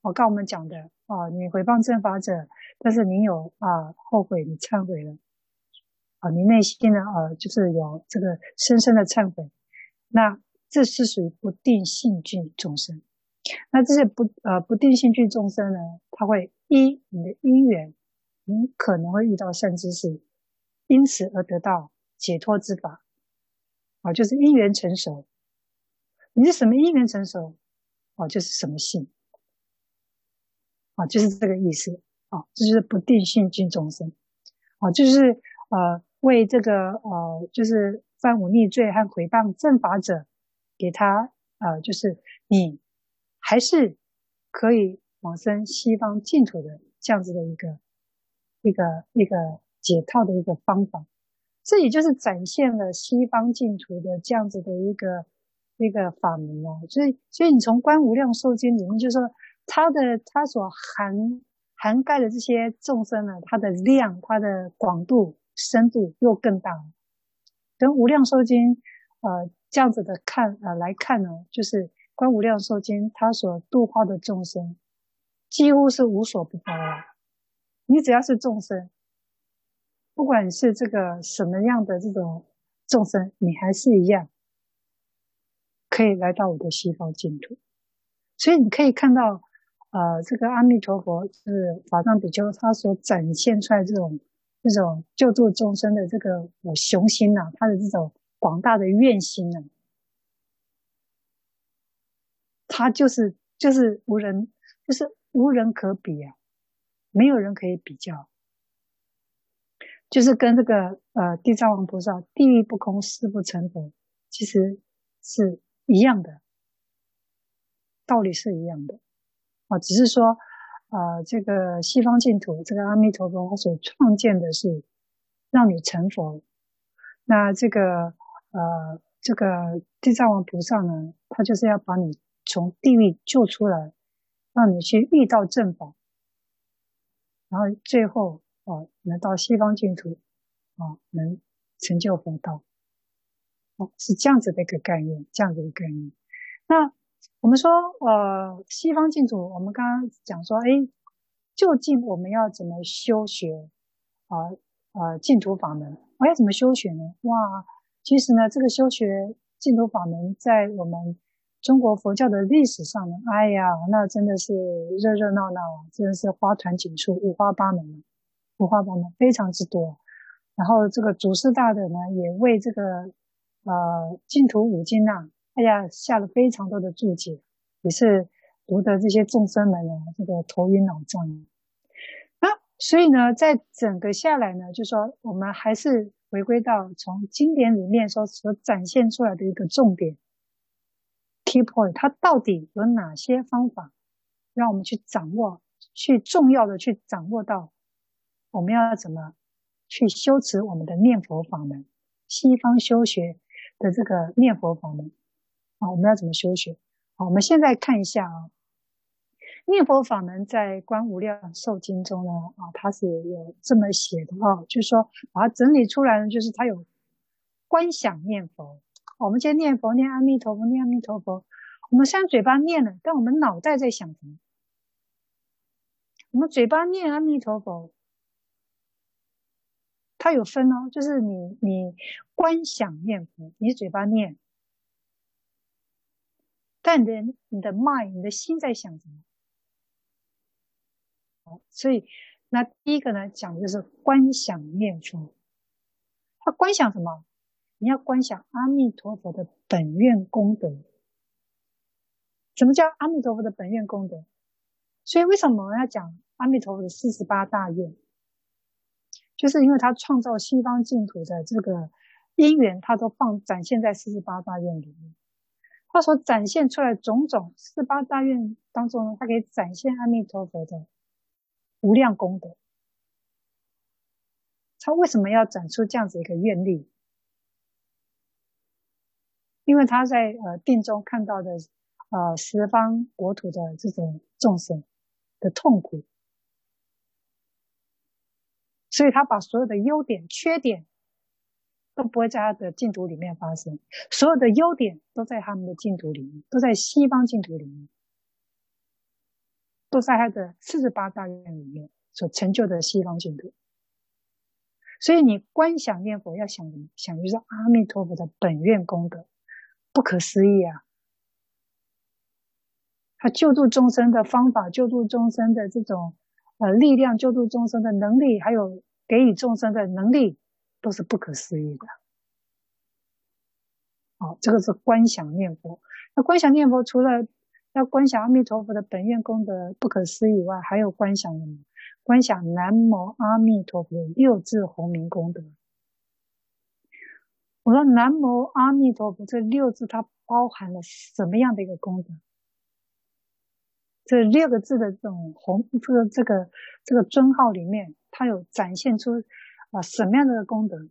我刚我们讲的啊，你毁谤正法者，但是你有啊后悔，你忏悔了啊，你内心呢呃、就是有这个深深的忏悔，那这是属于不定性具众生。那这些不呃不定性具众生呢，他会依你的因缘，你可能会遇到善知识。因此而得到解脱之法，啊，就是因缘成熟。你是什么因缘成熟，啊，就是什么性，啊，就是这个意思，啊，这就是不定性具众生，啊，就是呃为这个呃就是犯忤逆罪和毁谤正法者，给他呃就是你还是可以往生西方净土的这样子的一个一个一个。解套的一个方法，这也就是展现了西方净土的这样子的一个一个法门哦。所以，所以你从《观无量寿经》里面，就是说它的它所涵涵盖的这些众生呢，它的量、它的广度、深度又更大了。跟《无量寿经》呃这样子的看呃来看呢，就是《观无量寿经》它所度化的众生，几乎是无所不包啊。你只要是众生。不管是这个什么样的这种众生，你还是一样可以来到我的西方净土。所以你可以看到，呃，这个阿弥陀佛是法藏比丘他所展现出来这种这种救助众生的这个我雄心呐、啊，他的这种广大的愿心呢、啊，他就是就是无人就是无人可比啊，没有人可以比较。就是跟这个呃地藏王菩萨地狱不空誓不成佛，其实是一样的。道理是一样的啊，只是说，呃，这个西方净土这个阿弥陀佛他所创建的是让你成佛，那这个呃这个地藏王菩萨呢，他就是要把你从地狱救出来，让你去遇到正法，然后最后啊能到西方净土啊能成就佛道。哦是这样子的一个概念，这样子的概念。那我们说，呃，西方净土，我们刚刚讲说，哎，究竟我们要怎么修学啊？呃，净土法门，我要怎么修学呢？哇，其实呢，这个修学净土法门，在我们中国佛教的历史上呢，哎呀，那真的是热热闹闹，真的是花团锦簇，五花八门，五花八门，非常之多。然后这个祖师大德呢，也为这个。呃，净土五经呐、啊，哎呀，下了非常多的注解，也是读的这些众生们呢，这个头晕脑胀。那所以呢，在整个下来呢，就说我们还是回归到从经典里面说所展现出来的一个重点 key point，它到底有哪些方法，让我们去掌握，去重要的去掌握到，我们要怎么去修持我们的念佛法门，西方修学。的这个念佛法门啊，我们要怎么修学？好，我们现在看一下啊，念佛法门在《观无量寿经》中呢啊，它是有这么写的啊，就是说把它整理出来呢，就是它有观想念佛。我们今天念佛，念阿弥陀佛，念阿弥陀佛，我们虽然嘴巴念了，但我们脑袋在想什么？我们嘴巴念阿弥陀佛。它有分哦，就是你你观想念佛，你嘴巴念，但人你的 mind 你的心在想什么？所以那第一个呢，讲的就是观想念佛。他观想什么？你要观想阿弥陀佛的本愿功德。什么叫阿弥陀佛的本愿功德？所以为什么我要讲阿弥陀佛的四十八大愿？就是因为他创造西方净土的这个因缘，他都放展现在四十八大愿里面。他所展现出来种种四十八大愿当中，他可以展现阿弥陀佛的无量功德。他为什么要展出这样子一个愿力？因为他在呃定中看到的呃十方国土的这种众生的痛苦。所以他把所有的优点、缺点都不会在他的净土里面发生，所有的优点都在他们的净土里面，都在西方净土里面，都在他的四十八大愿里面所成就的西方净土。所以你观想念佛要想什么？想就是阿弥陀佛的本愿功德，不可思议啊！他救助众生的方法，救助众生的这种。呃，力量救助众生的能力，还有给予众生的能力，都是不可思议的。好，这个是观想念佛。那观想念佛，除了要观想阿弥陀佛的本愿功德不可思议以外，还有观想什么？观想南无阿弥陀佛六字洪名功德。我说南无阿弥陀佛这六字，它包含了什么样的一个功德？这六个字的这种红，这个这个这个尊号里面，它有展现出啊什么样的功德？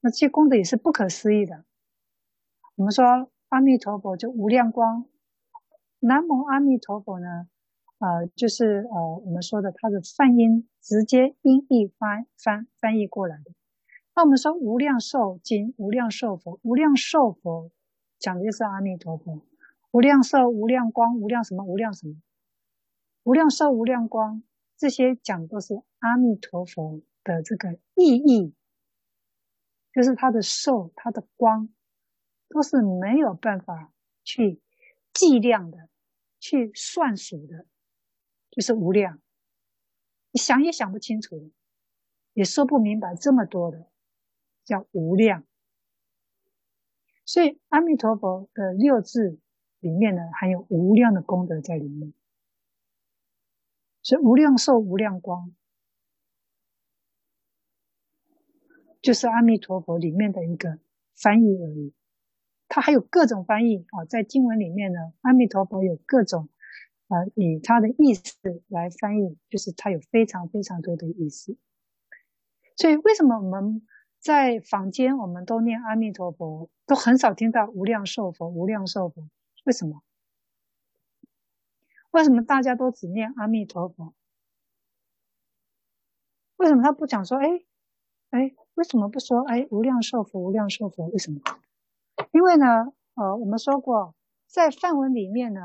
那这些功德也是不可思议的。我们说阿弥陀佛就无量光，南无阿弥陀佛呢，呃，就是呃我们说的它的梵音直接音译翻翻翻译过来的。那我们说无量寿经、无量寿佛、无量寿佛，讲的就是阿弥陀佛。无量寿、无量光、无量什么、无量什么、无量寿、无量光，这些讲的都是阿弥陀佛的这个意义，就是他的寿、他的光，都是没有办法去计量的、去算数的，就是无量，你想也想不清楚，也说不明白这么多的，叫无量。所以阿弥陀佛的六字。里面呢，含有无量的功德在里面，所以无量寿、无量光，就是阿弥陀佛里面的一个翻译而已，它还有各种翻译啊，在经文里面呢，阿弥陀佛有各种呃以他的意思来翻译，就是它有非常非常多的意思。所以为什么我们在坊间我们都念阿弥陀佛，都很少听到无量寿佛、无量寿佛？为什么？为什么大家都只念阿弥陀佛？为什么他不讲说，哎，哎，为什么不说，哎，无量寿佛，无量寿佛？为什么？因为呢，呃，我们说过，在梵文里面呢，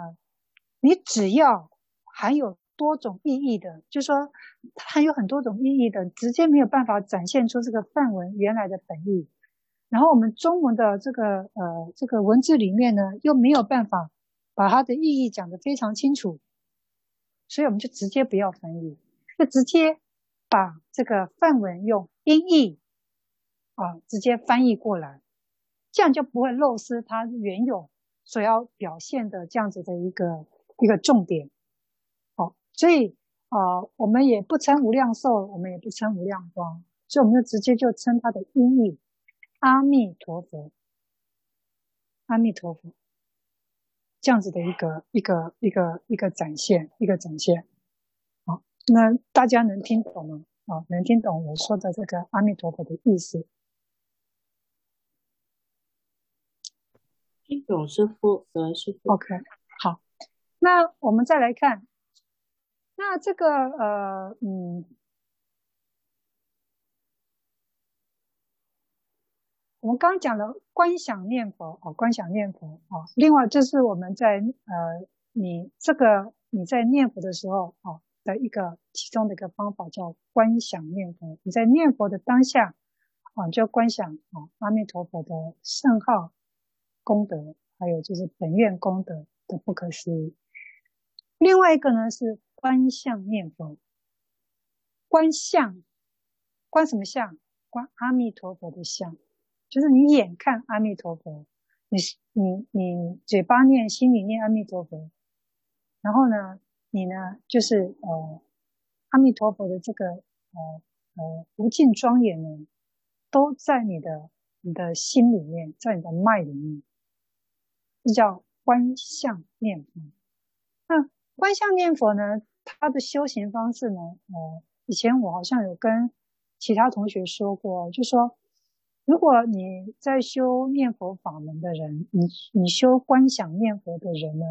你只要含有多种意义的，就说它含有很多种意义的，直接没有办法展现出这个梵文原来的本意。然后我们中文的这个呃这个文字里面呢，又没有办法把它的意义讲得非常清楚，所以我们就直接不要翻译，就直接把这个梵文用音译啊直接翻译过来，这样就不会漏失它原有所要表现的这样子的一个一个重点。好，所以啊，我们也不称无量寿，我们也不称无量光，所以我们就直接就称它的音译。阿弥陀佛，阿弥陀佛，这样子的一个一个一个一个展现，一个展现。好，那大家能听懂吗？啊，能听懂我说的这个阿弥陀佛的意思？听懂师傅，呃，师傅。OK，好，那我们再来看，那这个呃，嗯。我们刚讲了观想念佛哦，观想念佛哦。另外，这是我们在呃，你这个你在念佛的时候哦的一个其中的一个方法叫观想念佛。你在念佛的当下啊，就观想啊阿弥陀佛的圣号功德，还有就是本愿功德的不可思议。另外一个呢是观相念佛，观相，观什么相？观阿弥陀佛的相。就是你眼看阿弥陀佛，你你你嘴巴念，心里念阿弥陀佛，然后呢，你呢就是呃阿弥陀佛的这个呃呃无尽庄严呢，都在你的你的心里面，在你的脉里面，这叫观相念佛。那观相念佛呢，它的修行方式呢，呃，以前我好像有跟其他同学说过，就说。如果你在修念佛法门的人，你你修观想念佛的人呢，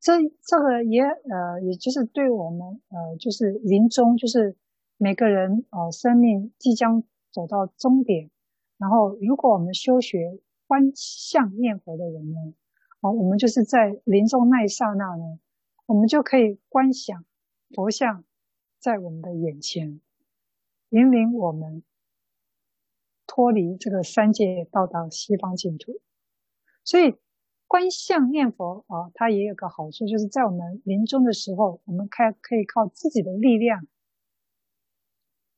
这这个也呃，也就是对我们呃，就是临终，就是每个人呃，生命即将走到终点，然后如果我们修学观相念佛的人呢，啊，我们就是在临终那一刹那呢，我们就可以观想佛像在我们的眼前，引领我们。脱离这个三界，到达西方净土。所以观相念佛啊，它也有个好处，就是在我们临终的时候，我们开可以靠自己的力量，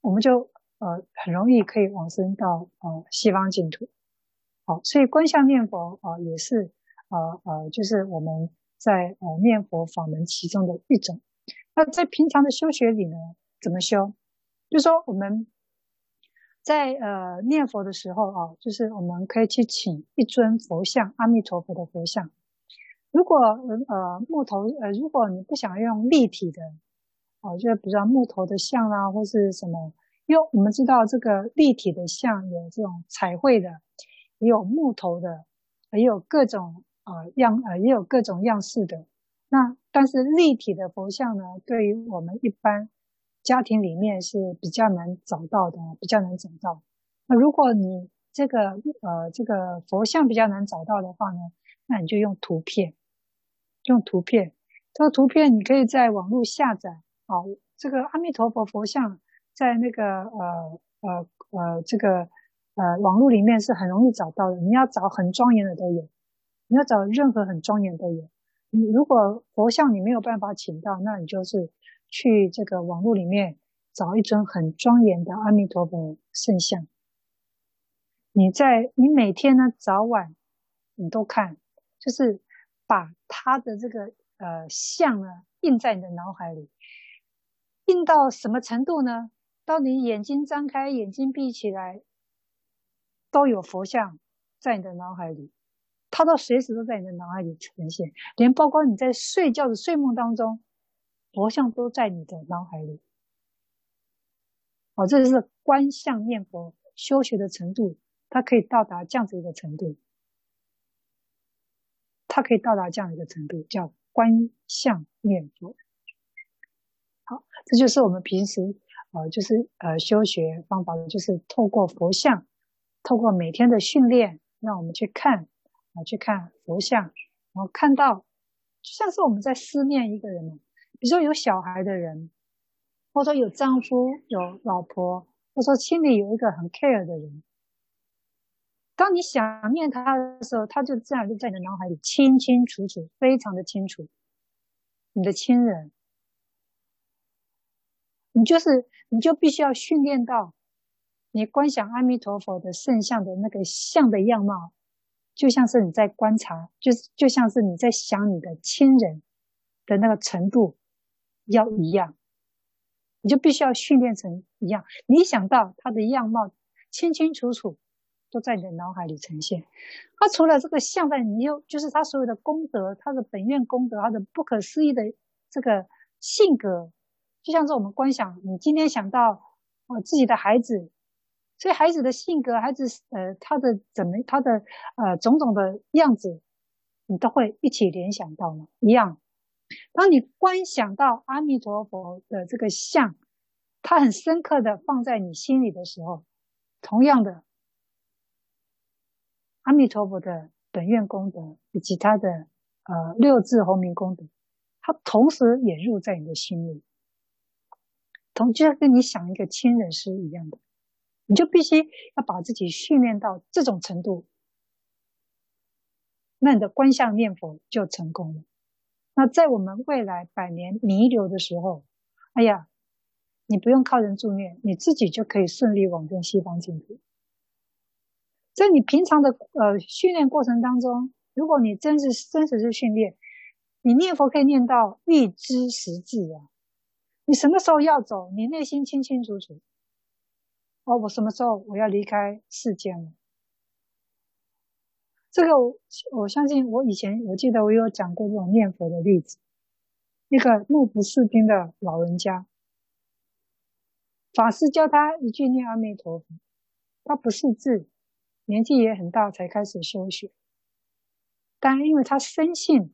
我们就呃很容易可以往生到呃西方净土。好，所以观相念佛啊，也是呃呃，就是我们在呃念佛法门其中的一种。那在平常的修学里呢，怎么修？就说我们。在呃念佛的时候啊，就是我们可以去请一尊佛像，阿弥陀佛的佛像。如果呃木头呃，如果你不想用立体的，哦、呃，就比如说木头的像啊，或是什么，因为我们知道这个立体的像有这种彩绘的，也有木头的，也有各种、呃、样呃，也有各种样式的。那但是立体的佛像呢，对于我们一般。家庭里面是比较难找到的，比较难找到。那如果你这个呃这个佛像比较难找到的话呢，那你就用图片，用图片。这个图片你可以在网络下载啊。这个阿弥陀佛佛像在那个呃呃呃这个呃网络里面是很容易找到的。你要找很庄严的都有，你要找任何很庄严都有。你如果佛像你没有办法请到，那你就是。去这个网络里面找一尊很庄严的阿弥陀佛圣像，你在你每天呢早晚你都看，就是把他的这个呃像呢印在你的脑海里，印到什么程度呢？到你眼睛张开、眼睛闭起来，都有佛像在你的脑海里，它都随时都在你的脑海里呈现，连包括你在睡觉的睡梦当中，佛像都在你的脑海里。哦，这就是观相念佛修学的程度，它可以到达这样子一个程度，它可以到达这样一个程度，叫观相念佛。好，这就是我们平时呃，就是呃修学方法，就是透过佛像，透过每天的训练，让我们去看啊，去看佛像，然后看到，就像是我们在思念一个人，比如说有小孩的人。或者说有丈夫、有老婆，或者说心里有一个很 care 的人，当你想念他的时候，他就自然就在你的脑海里清清楚楚，非常的清楚。你的亲人，你就是你就必须要训练到，你观想阿弥陀佛的圣像的那个像的样貌，就像是你在观察，就是就像是你在想你的亲人的那个程度要一样。你就必须要训练成一样，你想到他的样貌清清楚楚，都在你的脑海里呈现。他除了这个像在，你又就是他所有的功德，他的本愿功德，他的不可思议的这个性格，就像是我们观想，你今天想到呃自己的孩子，所以孩子的性格，孩子呃他的怎么他的呃种种的样子，你都会一起联想到吗？一样。当你观想到阿弥陀佛的这个像，它很深刻的放在你心里的时候，同样的，阿弥陀佛的本愿功德以及他的呃六字洪名功德，它同时也入在你的心里，同就像跟你想一个亲人是一样的，你就必须要把自己训练到这种程度，那你的观相念佛就成功了。那在我们未来百年弥留的时候，哎呀，你不用靠人助念，你自己就可以顺利往生西方净土。在你平常的呃训练过程当中，如果你真是真实是训练，你念佛可以念到预知时至啊，你什么时候要走，你内心清清楚楚。哦，我什么时候我要离开世间了？这个我相信，我以前我记得我有讲过这种念佛的例子。一个目不识丁的老人家，法师教他一句念阿弥陀佛，他不识字，年纪也很大才开始修学，但因为他深信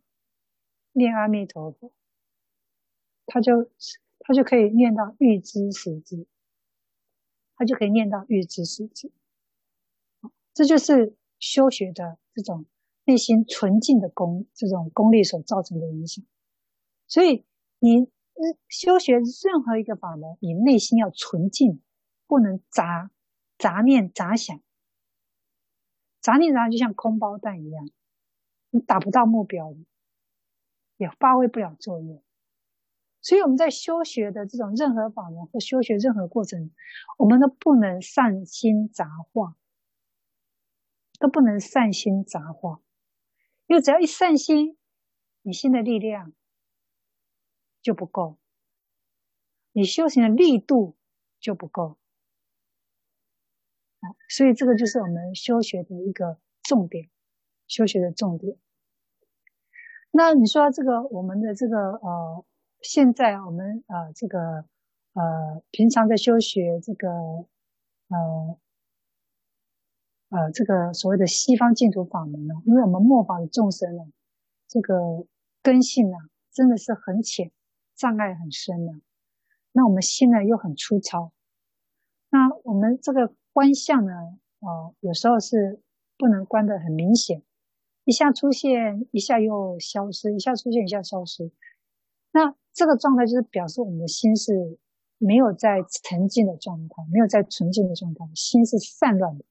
念阿弥陀佛，他就他就可以念到欲知时知，他就可以念到欲知时知，这就是修学的。这种内心纯净的功，这种功力所造成的影响，所以你修学任何一个法门，你内心要纯净，不能杂杂念杂想，杂念杂想就像空包弹一样，你达不到目标，也发挥不了作用。所以我们在修学的这种任何法门或修学任何过程，我们都不能善心杂化。都不能善心杂化，因为只要一善心，你心的力量就不够，你修行的力度就不够啊。所以这个就是我们修学的一个重点，修学的重点。那你说这个我们的这个呃，现在我们呃这个呃平常在修学这个呃。呃，这个所谓的西方净土法门呢，因为我们末法的众生呢，这个根性呢，真的是很浅，障碍很深的。那我们心呢又很粗糙，那我们这个观相呢，呃，有时候是不能观得很明显，一下出现，一下又消失，一下出现，一下消失。那这个状态就是表示我们的心是没有在沉静的状态，没有在纯净的状态，心是散乱的。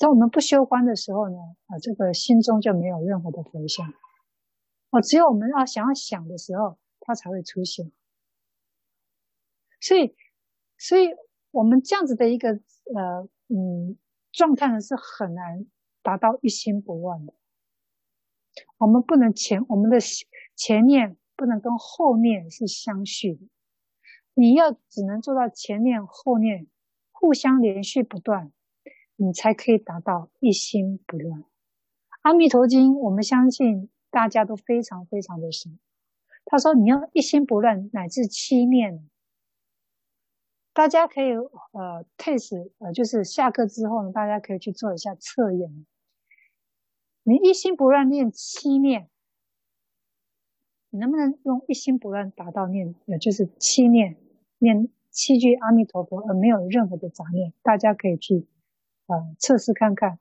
当我们不修观的时候呢，啊，这个心中就没有任何的佛像，哦，只有我们要想要想的时候，它才会出现。所以，所以我们这样子的一个呃嗯状态呢，是很难达到一心不乱的。我们不能前我们的前念不能跟后念是相续的，你要只能做到前念后念互相连续不断。你才可以达到一心不乱。阿弥陀经，我们相信大家都非常非常的熟。他说：“你要一心不乱，乃至七念。”大家可以呃 test 呃，就是下课之后呢，大家可以去做一下测验。你一心不乱念七念，你能不能用一心不乱达到念，呃，就是七念念七句阿弥陀佛，而没有任何的杂念？大家可以去呃测试看看，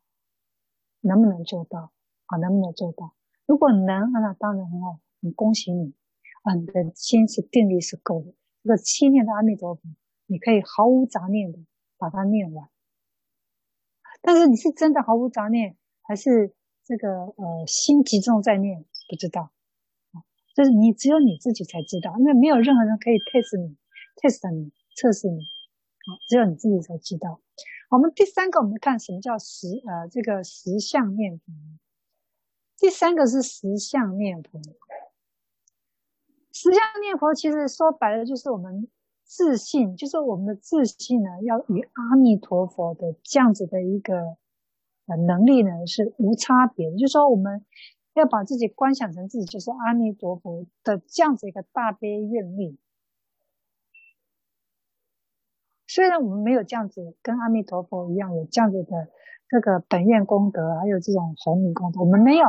能不能做到啊？能不能做到？如果能，那当然很好，很恭喜你啊！你的心是定力是够的，这个七念的阿弥陀佛。你可以毫无杂念的把它念完，但是你是真的毫无杂念，还是这个呃心集中在念？不知道，啊，就是你只有你自己才知道，因为没有任何人可以 test 你，test 你，测试你，啊，只有你自己才知道。我们第三个，我们看什么叫实呃这个实相念佛。第三个是实相念佛，实相念佛其实说白了就是我们。自信就是我们的自信呢，要与阿弥陀佛的这样子的一个呃能力呢是无差别的。就是说，我们要把自己观想成自己就是阿弥陀佛的这样子一个大悲愿力。虽然我们没有这样子跟阿弥陀佛一样有这样子的这个本愿功德，还有这种宏伟功德，我们没有。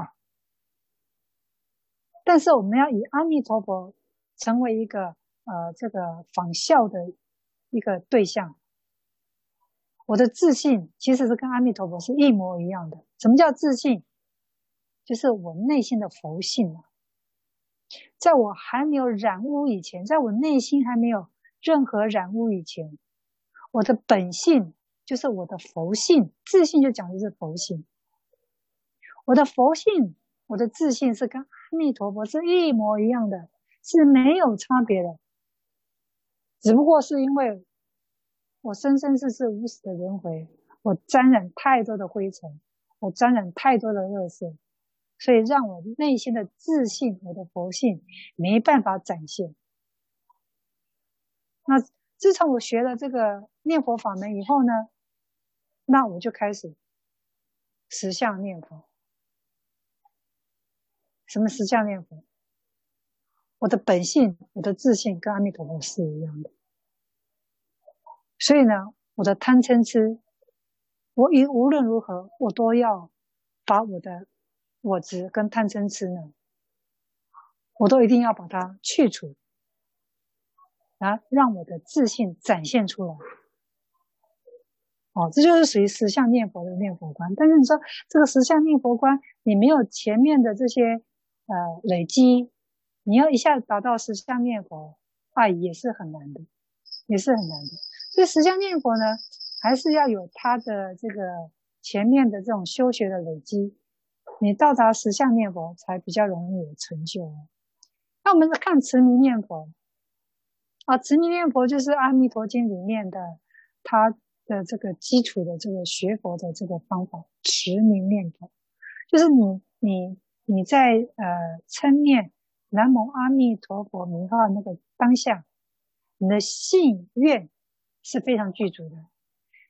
但是我们要以阿弥陀佛成为一个。呃，这个仿效的一个对象，我的自信其实是跟阿弥陀佛是一模一样的。什么叫自信？就是我内心的佛性啊，在我还没有染污以前，在我内心还没有任何染污以前，我的本性就是我的佛性。自信就讲的是佛性，我的佛性，我的自信是跟阿弥陀佛是一模一样的，是没有差别的。只不过是因为我生生世世无始的轮回，我沾染太多的灰尘，我沾染太多的恶事，所以让我内心的自信，我的佛性没办法展现。那自从我学了这个念佛法门以后呢，那我就开始实相念佛。什么实相念佛？我的本性，我的自信跟阿弥陀佛是一样的，所以呢，我的贪嗔痴，我以无论如何，我都要把我的我执跟贪嗔痴呢，我都一定要把它去除，啊，让我的自信展现出来。哦，这就是属于实相念佛的念佛观。但是你说这个实相念佛观，你没有前面的这些呃累积。你要一下子达到实相念佛，啊，也是很难的，也是很难的。所以实相念佛呢，还是要有它的这个前面的这种修学的累积，你到达实相念佛才比较容易有成就。那我们看持名念佛，啊，持名念佛就是《阿弥陀经》里面的它的这个基础的这个学佛的这个方法，持名念佛，就是你你你在呃称念。南无阿弥陀佛名号那个当下，你的信愿是非常具足的，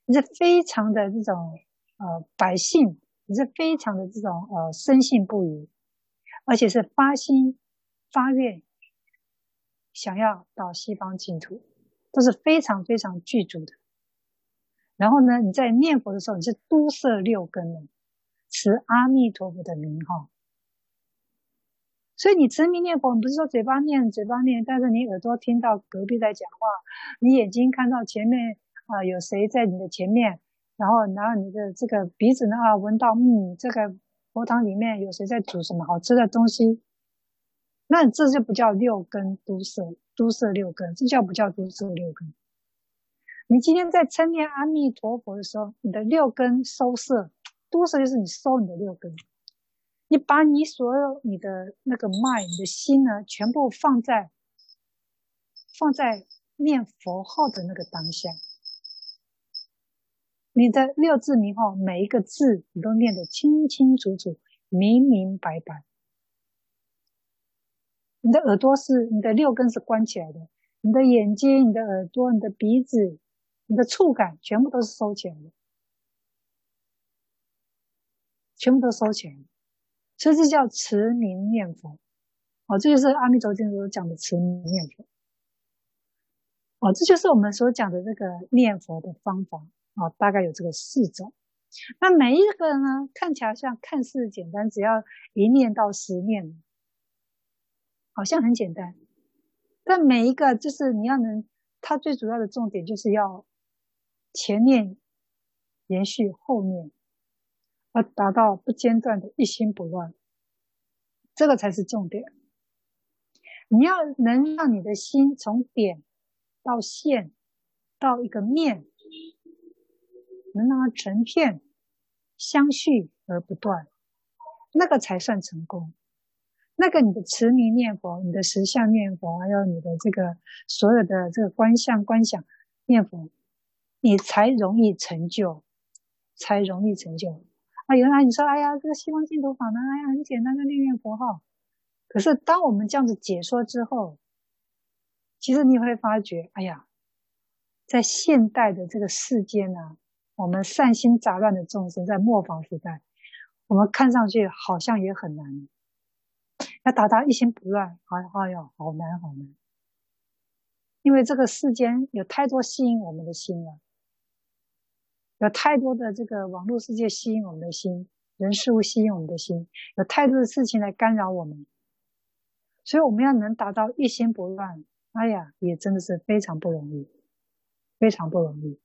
你是非常的这种呃百姓，你是非常的这种呃深信不疑，而且是发心发愿想要到西方净土，都是非常非常具足的。然后呢，你在念佛的时候，你是都摄六根的，持阿弥陀佛的名号。所以你持名念佛，你不是说嘴巴念嘴巴念，但是你耳朵听到隔壁在讲话，你眼睛看到前面啊、有谁在你的前面，然后然后你的这个鼻子呢啊闻到嗯这个佛堂里面有谁在煮什么好吃的东西，那这就不叫六根都摄，都摄六根，这叫不叫都摄六根？你今天在称念阿弥陀佛的时候，你的六根收摄，都摄就是你收你的六根。你把你所有你的那个 mind，你的心呢，全部放在放在念佛号的那个当下，你的六字名号每一个字你都念得清清楚楚、明明白白。你的耳朵是你的六根是关起来的，你的眼睛、你的耳朵、你的鼻子、你的触感全部都是收起来的。全部都收起来，所以这叫持名念佛。哦，这就是阿弥陀经所讲的持名念佛。哦，这就是我们所讲的这个念佛的方法。哦，大概有这个四种。那每一个呢，看起来像看似简单，只要一念到十念，好像很简单。但每一个就是你要能，它最主要的重点就是要前面延续后面，要达到不间断的一心不乱，这个才是重点。你要能让你的心从点到线到一个面，能让它成片相续而不断，那个才算成功。那个你的持名念佛，你的实相念佛，还有你的这个所有的这个观相观想念佛，你才容易成就，才容易成就。啊，原来你说，哎呀，这个西方净土法门，哎呀，很简单的念念佛号。可是当我们这样子解说之后，其实你会发觉，哎呀，在现代的这个世间呢，我们善心杂乱的众生，在末法时代，我们看上去好像也很难。要达到一心不乱，哎呀，好难好难！因为这个世间有太多吸引我们的心了，有太多的这个网络世界吸引我们的心，人事物吸引我们的心，有太多的事情来干扰我们，所以我们要能达到一心不乱，哎呀，也真的是非常不容易，非常不容易。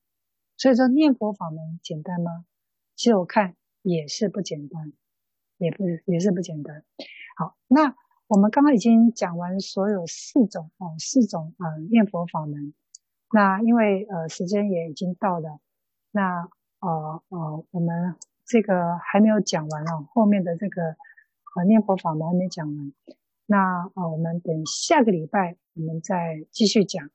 所以说念佛法门简单吗？其实我看也是不简单，也不也是不简单。好，那我们刚刚已经讲完所有四种哦，四种呃念佛法门。那因为呃时间也已经到了，那呃呃我们这个还没有讲完哦，后面的这个呃念佛法门还没讲完。那呃我们等下个礼拜我们再继续讲。